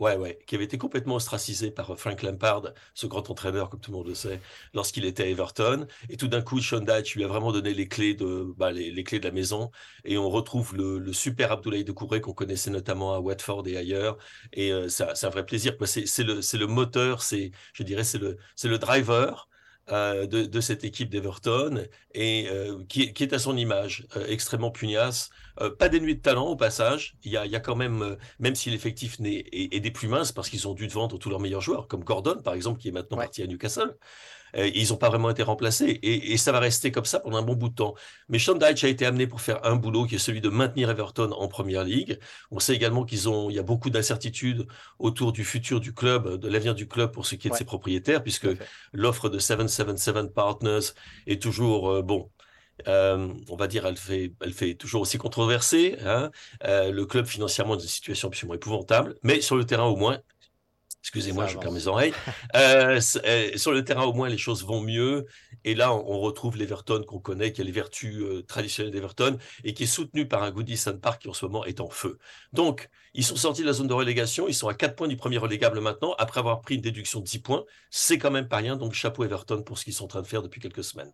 E: ouais, ouais, qui avait été complètement ostracisé par Frank Lampard, ce grand entraîneur, comme tout le monde le sait, lorsqu'il était à Everton. Et tout d'un coup, Sean Dyche lui a vraiment donné les clés de, bah, les, clés de la maison. Et on retrouve le, super Abdoulaye Doucouré qu'on connaissait notamment à Watford et ailleurs. Et euh, c'est un vrai plaisir. C'est le, le moteur, c'est, je dirais, c'est le, le driver euh, de, cette équipe d'Everton et euh, qui, est à son image, euh, extrêmement pugnace, pas dénué de talent au passage. Il y a, quand même, même si l'effectif est, est, des plus minces parce qu'ils ont dû vendre tous leurs meilleurs joueurs, comme Gordon par exemple, qui est maintenant parti à Newcastle. Euh, ils n'ont pas vraiment été remplacés. Et, ça va rester comme ça pendant un bon bout de temps. Mais Sean Dyche a été amené pour faire un boulot qui est celui de maintenir Everton en première ligue. On sait également qu'ils ont, il y a beaucoup d'incertitudes autour du futur du club, de l'avenir du club pour ce qui est de ses propriétaires, puisque l'offre de 777 Partners est toujours, euh, bon, euh, on va dire, elle fait, elle fait toujours aussi controversée. Hein. le club financièrement est dans une situation absolument épouvantable, mais sur le terrain au moins, Excusez-moi, je perds mes oreilles. Euh, euh, sur le terrain, au moins, les choses vont mieux. Et là, on, retrouve l'Everton qu'on connaît, qui a les vertus euh, traditionnelles d'Everton et qui est soutenu par un Goodison Park qui, en ce moment, est en feu. Donc, ils sont sortis de la zone de relégation. Ils sont à 4 points du premier relégable maintenant, après avoir pris une déduction de 10 points. C'est quand même pas rien. Donc, chapeau Everton pour ce qu'ils sont en train de faire depuis quelques semaines.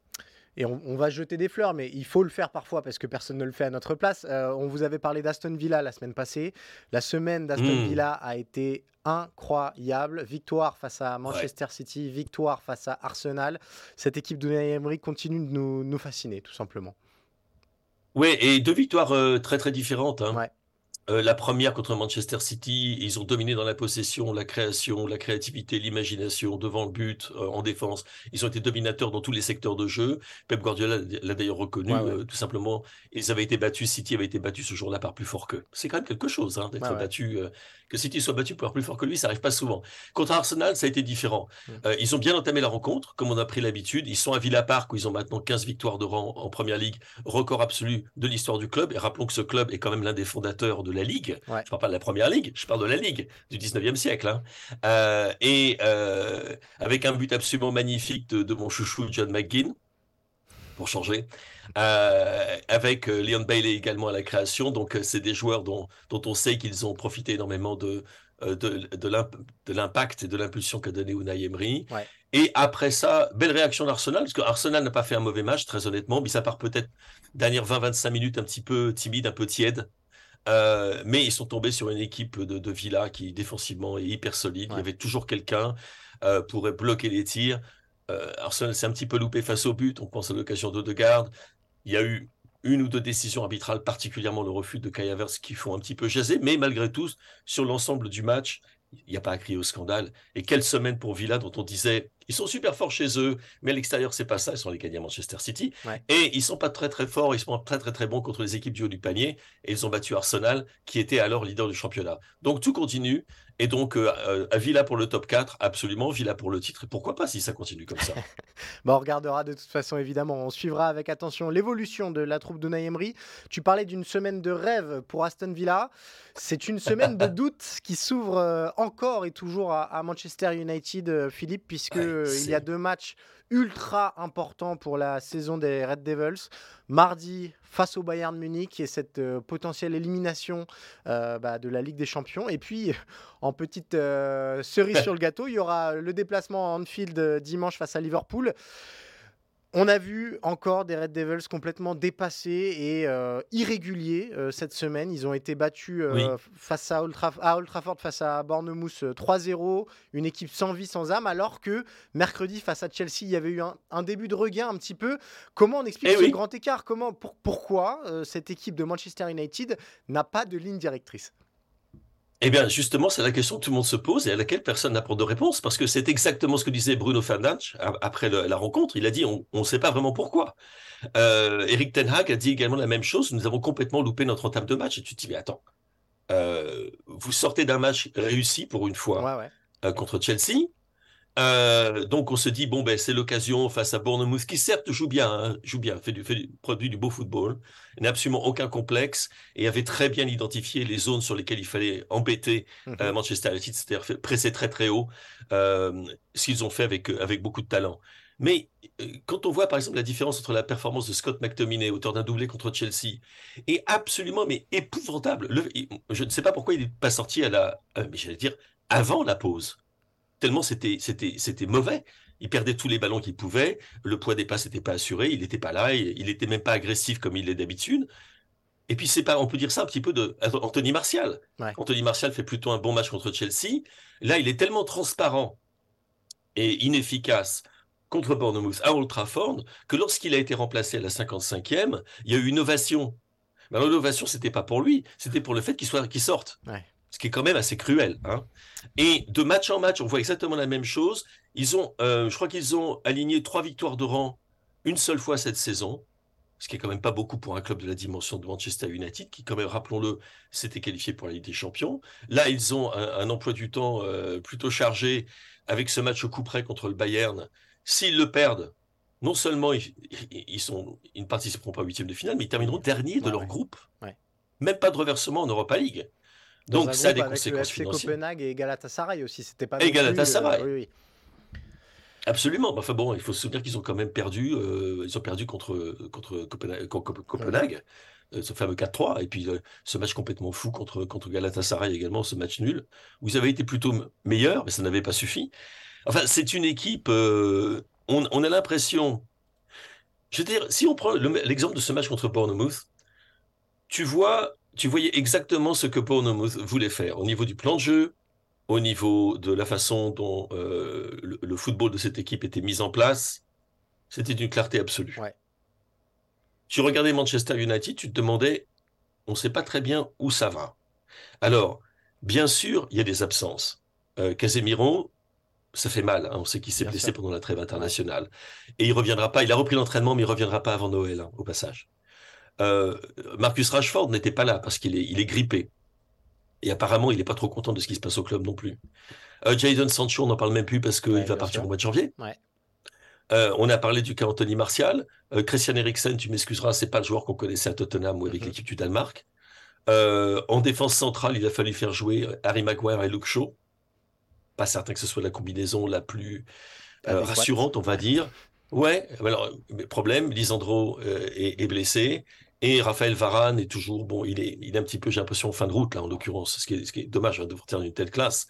A: Et on, va jeter des fleurs, mais il faut le faire parfois parce que personne ne le fait à notre place. on vous avait parlé d'Aston Villa la semaine passée. La semaine d'Aston mmh. Villa a été incroyable. Victoire face à Manchester City, victoire face à Arsenal. Cette équipe de Emery continue de nous, fasciner, tout simplement.
E: Oui, et deux victoires euh, très très différentes. Hein. Euh, la première contre Manchester City, ils ont dominé dans la possession, la création, la créativité, l'imagination devant le but, euh, en défense. Ils ont été dominateurs dans tous les secteurs de jeu. Pep Guardiola l'a d'ailleurs reconnu, euh, tout simplement. Ils avaient été battus, City avait été battu ce jour-là par plus fort qu'eux. C'est quand même quelque chose hein, d'être battu. que City soit battu par plus fort que lui, ça arrive pas souvent. Contre Arsenal, ça a été différent. Mm. ils ont bien entamé la rencontre, comme on a pris l'habitude. Ils sont à Villa Park où ils ont maintenant 15 victoires de rang en Première Ligue, record absolu de l'histoire du club. Et rappelons que ce club est quand même l'un des fondateurs de la Ligue. Je parle pas de la première Ligue, je parle de la Ligue du 19e siècle. Hein. Euh, et euh, avec un but absolument magnifique de, mon chouchou John McGinn, pour changer, euh, avec Leon Bailey également à la création. Donc, c'est des joueurs dont, dont on sait qu'ils ont profité énormément de, de, de l'impact et de l'impulsion qu'a donné Unai Emery. Et après ça, belle réaction d'Arsenal, parce que Arsenal n'a pas fait un mauvais match, très honnêtement, mais ça part peut-être dernière 20-25 minutes un petit peu timide, un peu tiède. Euh, mais ils sont tombés sur une équipe de, Villa qui défensivement est hyper solide. Il y avait toujours quelqu'un euh, pour bloquer les tirs. Euh, Arsenal s'est un petit peu loupé face au but. On pense à l'occasion de Degarde. Il y a eu une ou deux décisions arbitrales, particulièrement le refus de Kai Havertz, qui font un petit peu jaser. Mais malgré tout, sur l'ensemble du match, il n'y a pas à crier au scandale. Et quelle semaine pour Villa dont on disait ils sont super forts chez eux, mais à l'extérieur c'est pas ça. Ils sont les gagnants Manchester City et ils sont pas très très forts. Ils sont très très très bons contre les équipes du haut du panier et ils ont battu Arsenal qui était alors leader du championnat. Donc tout continue. Et donc, euh, euh, à Villa pour le top 4, absolument. Villa pour le titre. Et pourquoi pas si ça continue comme ça?
A: Bon, On regardera de toute façon, évidemment. On suivra avec attention l'évolution de la troupe de Naïmri. Tu parlais d'une semaine de rêve pour Aston Villa. C'est une semaine de doute qui s'ouvre euh, encore et toujours à, Manchester United, Philippe, puisque il y a deux matchs ultra important pour la saison des Red Devils. Mardi, face au Bayern Munich et cette euh, potentielle élimination euh, bah, de la Ligue des Champions. Et puis, en petite euh, cerise sur le gâteau, il y aura le déplacement à Anfield dimanche face à Liverpool. On a vu encore des Red Devils complètement dépassés et euh, irréguliers euh, cette semaine. Ils ont été battus euh, face à Old, Trafford, face à Bournemouth 3-0, une équipe sans vie, sans âme, alors que mercredi face à Chelsea, il y avait eu un, début de regain un petit peu. Comment on explique eh ce grand écart? Comment, Pourquoi cette équipe de Manchester United n'a pas de ligne directrice?
E: Eh bien, justement, c'est la question que tout le monde se pose et à laquelle personne n'apporte de réponse, parce que c'est exactement ce que disait Bruno Fernandes après la rencontre. Il a dit on ne sait pas vraiment pourquoi. Euh, Eric Ten Hag a dit également la même chose. Nous avons complètement loupé notre entame de match. Et tu te dis mais attends, euh, vous sortez d'un match réussi pour une fois euh, contre Chelsea. Euh, donc on se dit bon ben c'est l'occasion face à Bournemouth qui certes joue bien, hein, joue bien, fait du, fait produit du beau football, n'a absolument aucun complexe et avait très bien identifié les zones sur lesquelles il fallait embêter mhm. euh, Manchester United, c'est-à-dire presser très très haut, euh, ce qu'ils ont fait avec avec beaucoup de talent. Mais quand on voit par exemple la différence entre la performance de Scott McTominay, auteur d'un doublé contre Chelsea, est absolument mais épouvantable. je ne sais pas pourquoi il n'est pas sorti à la, mais j'allais dire avant la pause tellement c'était c'était mauvais. Il perdait tous les ballons qu'il pouvait, le poids des passes n'était pas assuré, il n'était pas là, il n'était même pas agressif comme il l'est d'habitude. Et puis c'est pas, on peut dire ça un petit peu de Anthony Martial. Anthony Martial fait plutôt un bon match contre Chelsea. Là, il est tellement transparent et inefficace contre Bournemouth à Old Trafford que lorsqu'il a été remplacé à la 55e, il y a eu une ovation. Mais l'ovation, c'était pas pour lui, c'était pour le fait qu'il soit qu'il sorte ce qui est quand même assez cruel. Hein. Et de match en match, on voit exactement la même chose. Ils ont, euh, je crois qu'ils ont aligné trois victoires de rang une seule fois cette saison, ce qui est quand même pas beaucoup pour un club de la dimension de Manchester United, qui quand même, rappelons-le, s'était qualifié pour la Ligue des Champions. Là, ils ont un, emploi du temps euh, plutôt chargé avec ce match au coup près contre le Bayern. S'ils le perdent, non seulement ils, sont, ils ne participeront pas au huitième de finale, mais ils termineront dernier de leur groupe. Même pas de reversement en Europa League. Donc ça a des conséquences financières.
A: Copenhague et Galatasaray aussi, c'était pas.
E: Et Galatasaray. Euh, oui, Absolument. Enfin bon, il faut se souvenir qu'ils ont quand même perdu. Euh, ils ont perdu contre contre Copenhague, Copenhague euh, ce fameux 4-3, et puis ce match complètement fou contre contre Galatasaray également, ce match nul. Vous avez été plutôt meilleur, mais ça n'avait pas suffi. Enfin, c'est une équipe. On, on, a l'impression. Je veux dire, si on prend l'exemple de ce match contre Bournemouth, tu vois tu voyais exactement ce que Bournemouth voulait faire au niveau du plan de jeu, au niveau de la façon dont euh, le, football de cette équipe était mis en place. C'était d'une clarté absolue. Tu regardais Manchester United, tu te demandais, on ne sait pas très bien où ça va. Alors, bien sûr, il y a des absences. Euh, Casemiro, ça fait mal. Hein. On sait qu'il s'est blessé pendant la trêve internationale. Et il reviendra pas. Il a repris l'entraînement, mais il reviendra pas avant Noël, hein, au passage. Euh, Marcus Rashford n'était pas là parce qu'il est, il est grippé. Et apparemment, il n'est pas trop content de ce qui se passe au club non plus. Euh, Jadon Sancho, on n'en parle même plus parce qu'il va partir au mois de janvier. Euh, on a parlé du cas Anthony Martial. Euh, Christian Eriksen, tu m'excuseras, c'est pas le joueur qu'on connaissait à Tottenham ou avec mhm. l'équipe du Danemark. en défense centrale, il a fallu faire jouer Harry Maguire et Luke Shaw. Pas certain que ce soit la combinaison la plus rassurante, on va dire. Ouais, alors, problème, Lisandro est, est, blessé. Et Raphaël Varane est toujours, bon, il est, il est un petit peu, j'ai l'impression, en fin de route, là, en l'occurrence, ce qui est, ce qui est dommage hein, de faire une telle classe.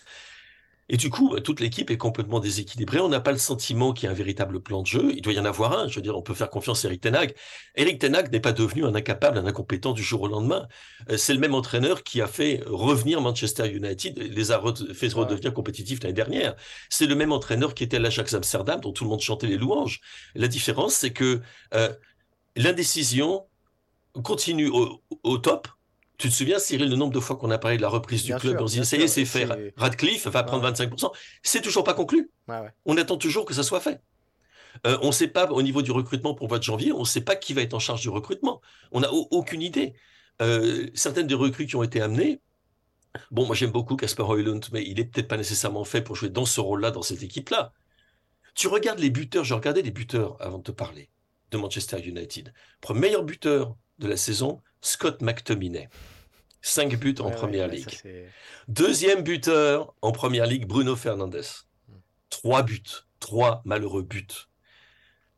E: Et du coup, toute l'équipe est complètement déséquilibrée. On n'a pas le sentiment qu'il y a un véritable plan de jeu. Il doit y en avoir un. Je veux dire, on peut faire confiance à Eric Tenag. Eric Tenag n'est pas devenu un incapable, un incompétent du jour au lendemain. Euh, c'est le même entraîneur qui a fait revenir Manchester United, les a fait redevenir compétitifs l'année dernière. C'est le même entraîneur qui était à l'Ajax Amsterdam, dont tout le monde chantait les louanges. La différence, c'est que euh, l'indécision continue au, top. Tu te souviens, Cyril, le nombre de fois qu'on a parlé de la reprise du club, on se dit, ça y est, c'est fait. Radcliffe va prendre 25%. C'est toujours pas conclu. On attend toujours que ça soit fait. Euh, on ne sait pas, au niveau du recrutement pour le mois de janvier, on ne sait pas qui va être en charge du recrutement. On n'a aucune idée. Euh, certaines des recrues qui ont été amenées, bon, moi j'aime beaucoup Casper Hoylund, mais il n'est peut-être pas nécessairement fait pour jouer dans ce rôle-là, dans cette équipe-là. Tu regardes les buteurs, je regardais les buteurs avant de te parler de Manchester United. Premier meilleur buteur de la saison, Scott McTominay. Cinq buts en première ligue. Deuxième buteur en première ligue, Bruno Fernandes. Trois buts. Trois malheureux buts.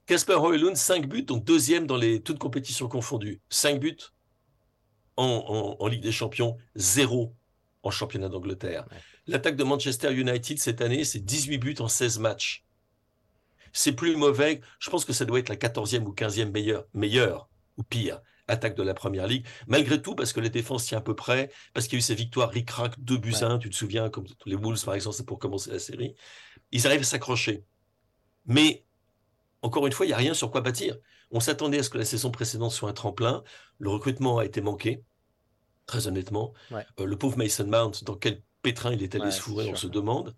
E: Casper Hoylund, cinq buts, donc deuxième dans les toutes compétitions confondues. Cinq buts en, Ligue des Champions, zéro en championnat d'Angleterre. L'attaque de Manchester United cette année, c'est 18 buts en 16 matchs. C'est plus mauvais. Je pense que ça doit être la 14e ou 15e meilleure, meilleure ou pire attaque de la première ligue. Malgré tout, parce que la défense tient à peu près, parce qu'il y a eu ces victoires ric-rac, 2 buts 1, tu te souviens, comme les Wolves par exemple, c'est pour commencer la série. Ils arrivent à s'accrocher. Mais, encore une fois, il n'y a rien sur quoi bâtir. On s'attendait à ce que la saison précédente soit un tremplin. Le recrutement a été manqué, très honnêtement. Euh, le pauvre Mason Mount, dans quel pétrin il est allé se fourrer, on se demande.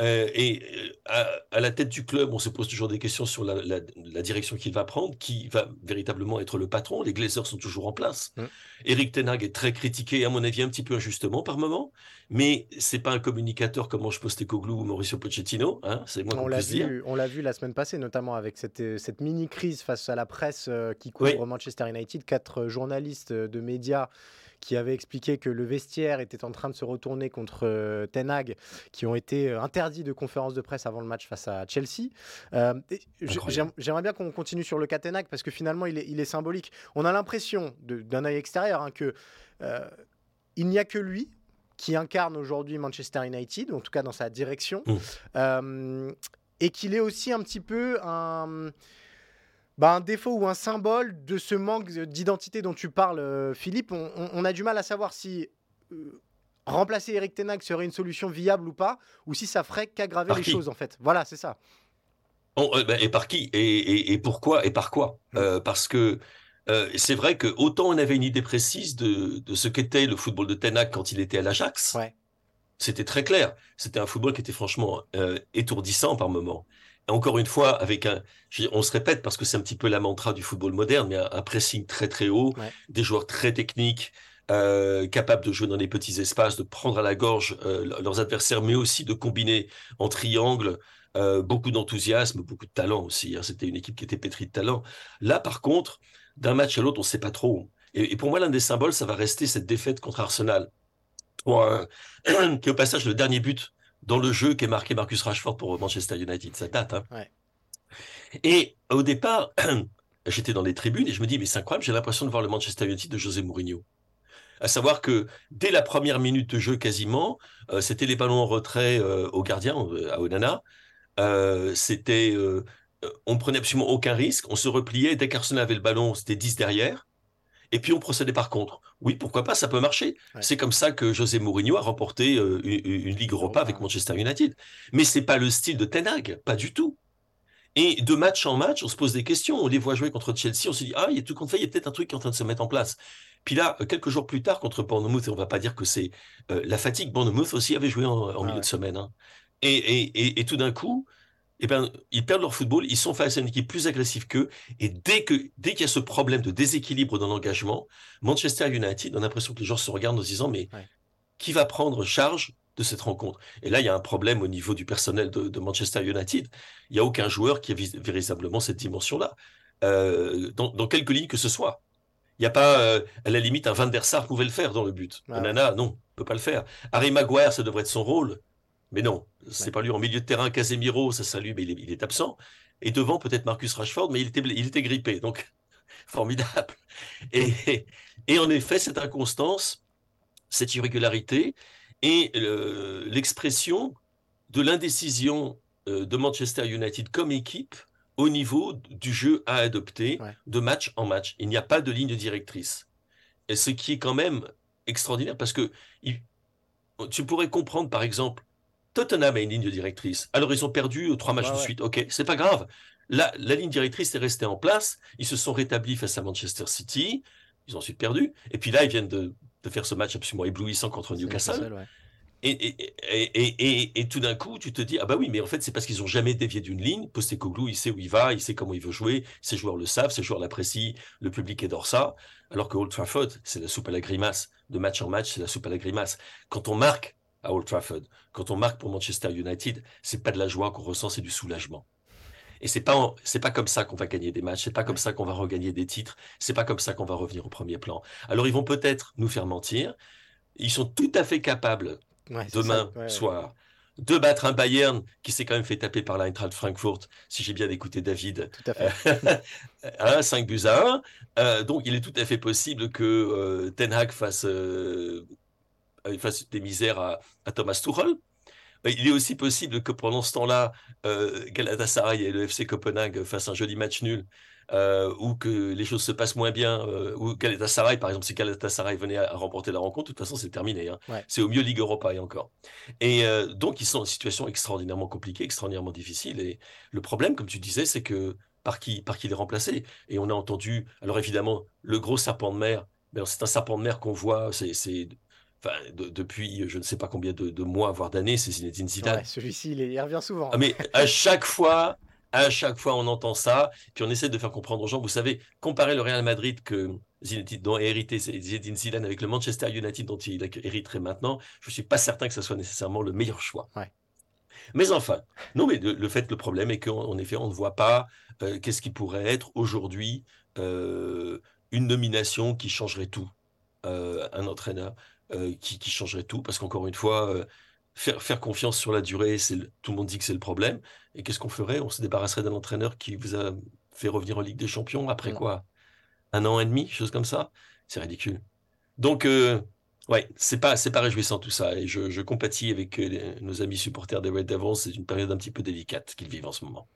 E: Euh, et euh, à, la tête du club, on se pose toujours des questions sur la, direction qu'il va prendre, qui va véritablement être le patron. Les Glazers sont toujours en place. Mm. Eric Tenag est très critiqué, à mon avis, un petit peu injustement par moment, mais c'est pas un communicateur comme Ange Postecoglou ou Mauricio Pochettino. Hein, c'est moi
A: on l'a vu, On l'a vu la semaine passée, notamment avec cette, euh, cette mini crise face à la presse qui couvre Manchester United. Quatre journalistes de médias qui avait expliqué que le vestiaire était en train de se retourner contre euh, Ten Hag, qui ont été euh, interdits de conférence de presse avant le match face à Chelsea. Euh, j'aimerais bien qu'on continue sur le cas Ten Hag parce que finalement, il est, il est symbolique. On a l'impression d'un œil extérieur hein, que il n'y a que lui qui incarne aujourd'hui Manchester United, en tout cas dans sa direction, mmh. et qu'il est aussi un petit peu un bah, un défaut ou un symbole de ce manque d'identité dont tu parles, euh, Philippe. On, a du mal à savoir si euh, remplacer Eric Tenag serait une solution viable ou pas, ou si ça ferait qu'aggraver les choses, en fait. Voilà, c'est ça.
E: Euh, bah, et par qui? Et, pourquoi? Et par quoi? Mmh. Parce que c'est vrai que autant on avait une idée précise de, ce qu'était le football de Tenag quand il était à l'Ajax. C'était très clair. C'était un football qui était franchement étourdissant par moments encore une fois, avec un, on se répète parce que c'est un petit peu la mantra du football moderne, mais un, pressing très très haut, des joueurs très techniques, euh, capables de jouer dans des petits espaces, de prendre à la gorge euh, leurs adversaires, mais aussi de combiner en triangle. Euh, beaucoup d'enthousiasme, beaucoup de talent aussi. Hein. C'était une équipe qui était pétrie de talent. Là, par contre, d'un match à l'autre, on ne sait pas trop. Et, pour moi, l'un des symboles, ça va rester cette défaite contre Arsenal. qui est au passage le dernier but dans le jeu qu'est marqué Marcus Rashford pour Manchester United. Ça date. Hein. Et au départ, j'étais dans les tribunes et je me dis, mais c'est incroyable, j'ai l'impression de voir le Manchester United de José Mourinho. À savoir que dès la première minute de jeu quasiment, euh, c'était les ballons en retrait euh, au gardien, euh, à Onana. c'était, on ne prenait absolument aucun risque, on se repliait, dès qu'Arsenal avait le ballon, c'était 10 derrière. Et puis on procédait par contre. Oui, pourquoi pas, ça peut marcher. C'est comme ça que José Mourinho a remporté euh, une, Ligue Europa avec Manchester United. Mais c'est pas le style de Ten Hag, pas du tout. Et de match en match, on se pose des questions. On les voit jouer contre Chelsea, on se dit ah, il y a tout compte fait, il y a peut-être un truc qui est en train de se mettre en place. Puis là, quelques jours plus tard, contre Bournemouth, et on va pas dire que c'est la fatigue, Bournemouth aussi avait joué en, ah milieu de semaine. Hein. Et, et, et, tout d'un coup, eh ben, ils perdent leur football, ils sont face à une équipe plus agressive qu'eux, et dès que dès qu'il y a ce problème de déséquilibre dans l'engagement, Manchester United a l'impression que les gens se regardent en se disant mais qui va prendre charge de cette rencontre? Et là, il y a un problème au niveau du personnel de, Manchester United. Il n'y a aucun joueur qui a véritablement cette dimension-là, euh, dans, quelques lignes que ce soit. Il n'y a pas, euh, à la limite, un Van der Sar pouvait le faire dans le but. Nana, non, peut pas le faire. Harry Maguire, ça devrait être son rôle. Mais non, c'est pas lui. En milieu de terrain, Casemiro, ça salue, mais il est, absent. Et devant, peut-être Marcus Rashford, mais il était, il était grippé. Donc, formidable. Et, et, en effet, cette inconstance, cette irrégularité et l'expression de l'indécision euh, de Manchester United comme équipe au niveau du jeu à adopter de match en match. Il n'y a pas de ligne directrice. Et ce qui est quand même extraordinaire parce que tu pourrais comprendre, par exemple, Tottenham a une ligne directrice. Alors, ils ont perdu trois matchs de suite. OK, c'est pas grave. La, la, ligne directrice est restée en place. Ils se sont rétablis face à Manchester City. Ils ont ensuite perdu. Et puis là, ils viennent de, de faire ce match absolument éblouissant contre Newcastle. Et, et, et, tout d'un coup, tu te dis, ah bah oui, mais en fait, c'est parce qu'ils n'ont jamais dévié d'une ligne. Postecoglou, il sait où il va, il sait comment il veut jouer, ses joueurs le savent, ses joueurs l'apprécient, le public adore ça. Alors que Old Trafford, c'est la soupe à la grimace. De match en match, c'est la soupe à la grimace. Quand on marque à Old Trafford. Quand on marque pour Manchester United, c'est pas de la joie qu'on ressent, c'est du soulagement. Et c'est pas c'est pas comme ça qu'on va gagner des matchs, c'est pas comme ça qu'on va regagner des titres, c'est pas comme ça qu'on va revenir au premier plan. Alors ils vont peut-être nous faire mentir. Ils sont tout à fait capables demain soir de battre un Bayern qui s'est quand même fait taper par l'Eintracht Frankfurt, si j'ai bien écouté David.
A: Tout à fait.
E: 5 buts à 1. Euh, donc il est tout à fait possible que euh, Ten Hag fasse euh, il fasse des misères à, Thomas Tuchel. Il est aussi possible que pendant ce temps-là, euh, Galatasaray et le FC Copenhague fassent un joli match nul, euh, ou que les choses se passent moins bien, euh, ou Galatasaray, par exemple, si Galatasaray venait à, remporter la rencontre, de toute façon, c'est terminé. Hein. C'est au mieux Ligue Europa et encore. Et donc, ils sont une situation extraordinairement compliquée, extraordinairement difficile. Et le problème, comme tu disais, c'est que par qui, par qui les remplacer? Et on a entendu, alors évidemment, le gros serpent de mer, c'est un serpent de mer qu'on voit, c'est enfin, depuis je ne sais pas combien de, mois, voire d'années, c'est Zinedine Zidane.
A: Celui-ci, il, revient souvent.
E: Ah, mais à chaque fois, à chaque fois, on entend ça, puis on essaie de faire comprendre aux gens. Vous savez, comparer le Real Madrid que Zinedine, dont a hérité Zinedine Zidane avec le Manchester United dont il hériterait maintenant, je ne suis pas certain que ce soit nécessairement le meilleur choix. Mais enfin, non, mais le, fait, le problème est qu'en effet, on ne voit pas euh, qu'est-ce qui pourrait être aujourd'hui euh, une nomination qui changerait tout. Euh, un entraîneur. Euh, qui, changerait tout, parce qu'encore une fois, euh, faire, faire confiance sur la durée, c'est tout le monde dit que c'est le problème. Et qu'est-ce qu'on ferait? On se débarrasserait d'un entraîneur qui vous a fait revenir en Ligue des Champions après quoi? Un an et demi, chose comme ça? C'est ridicule. Donc, euh, ouais, c'est pas, c'est pas réjouissant tout ça. Et je, je compatis avec nos amis supporters des Red Devils. C'est une période un petit peu délicate qu'ils vivent en ce moment.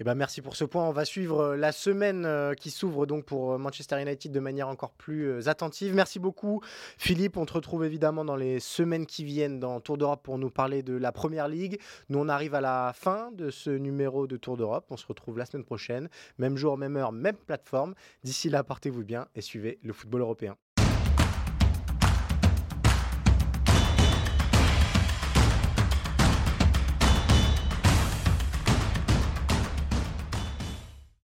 A: Eh ben merci pour ce point. On va suivre euh, la semaine euh, qui s'ouvre donc pour euh, Manchester United de manière encore plus attentive. Merci beaucoup Philippe. On te retrouve évidemment dans les semaines qui viennent dans Tour d'Europe pour nous parler de la Première Ligue. Nous on arrive à la fin de ce numéro de Tour d'Europe. On se retrouve la semaine prochaine. Même jour, même heure, même plateforme. D'ici là, portez-vous bien et suivez le football européen.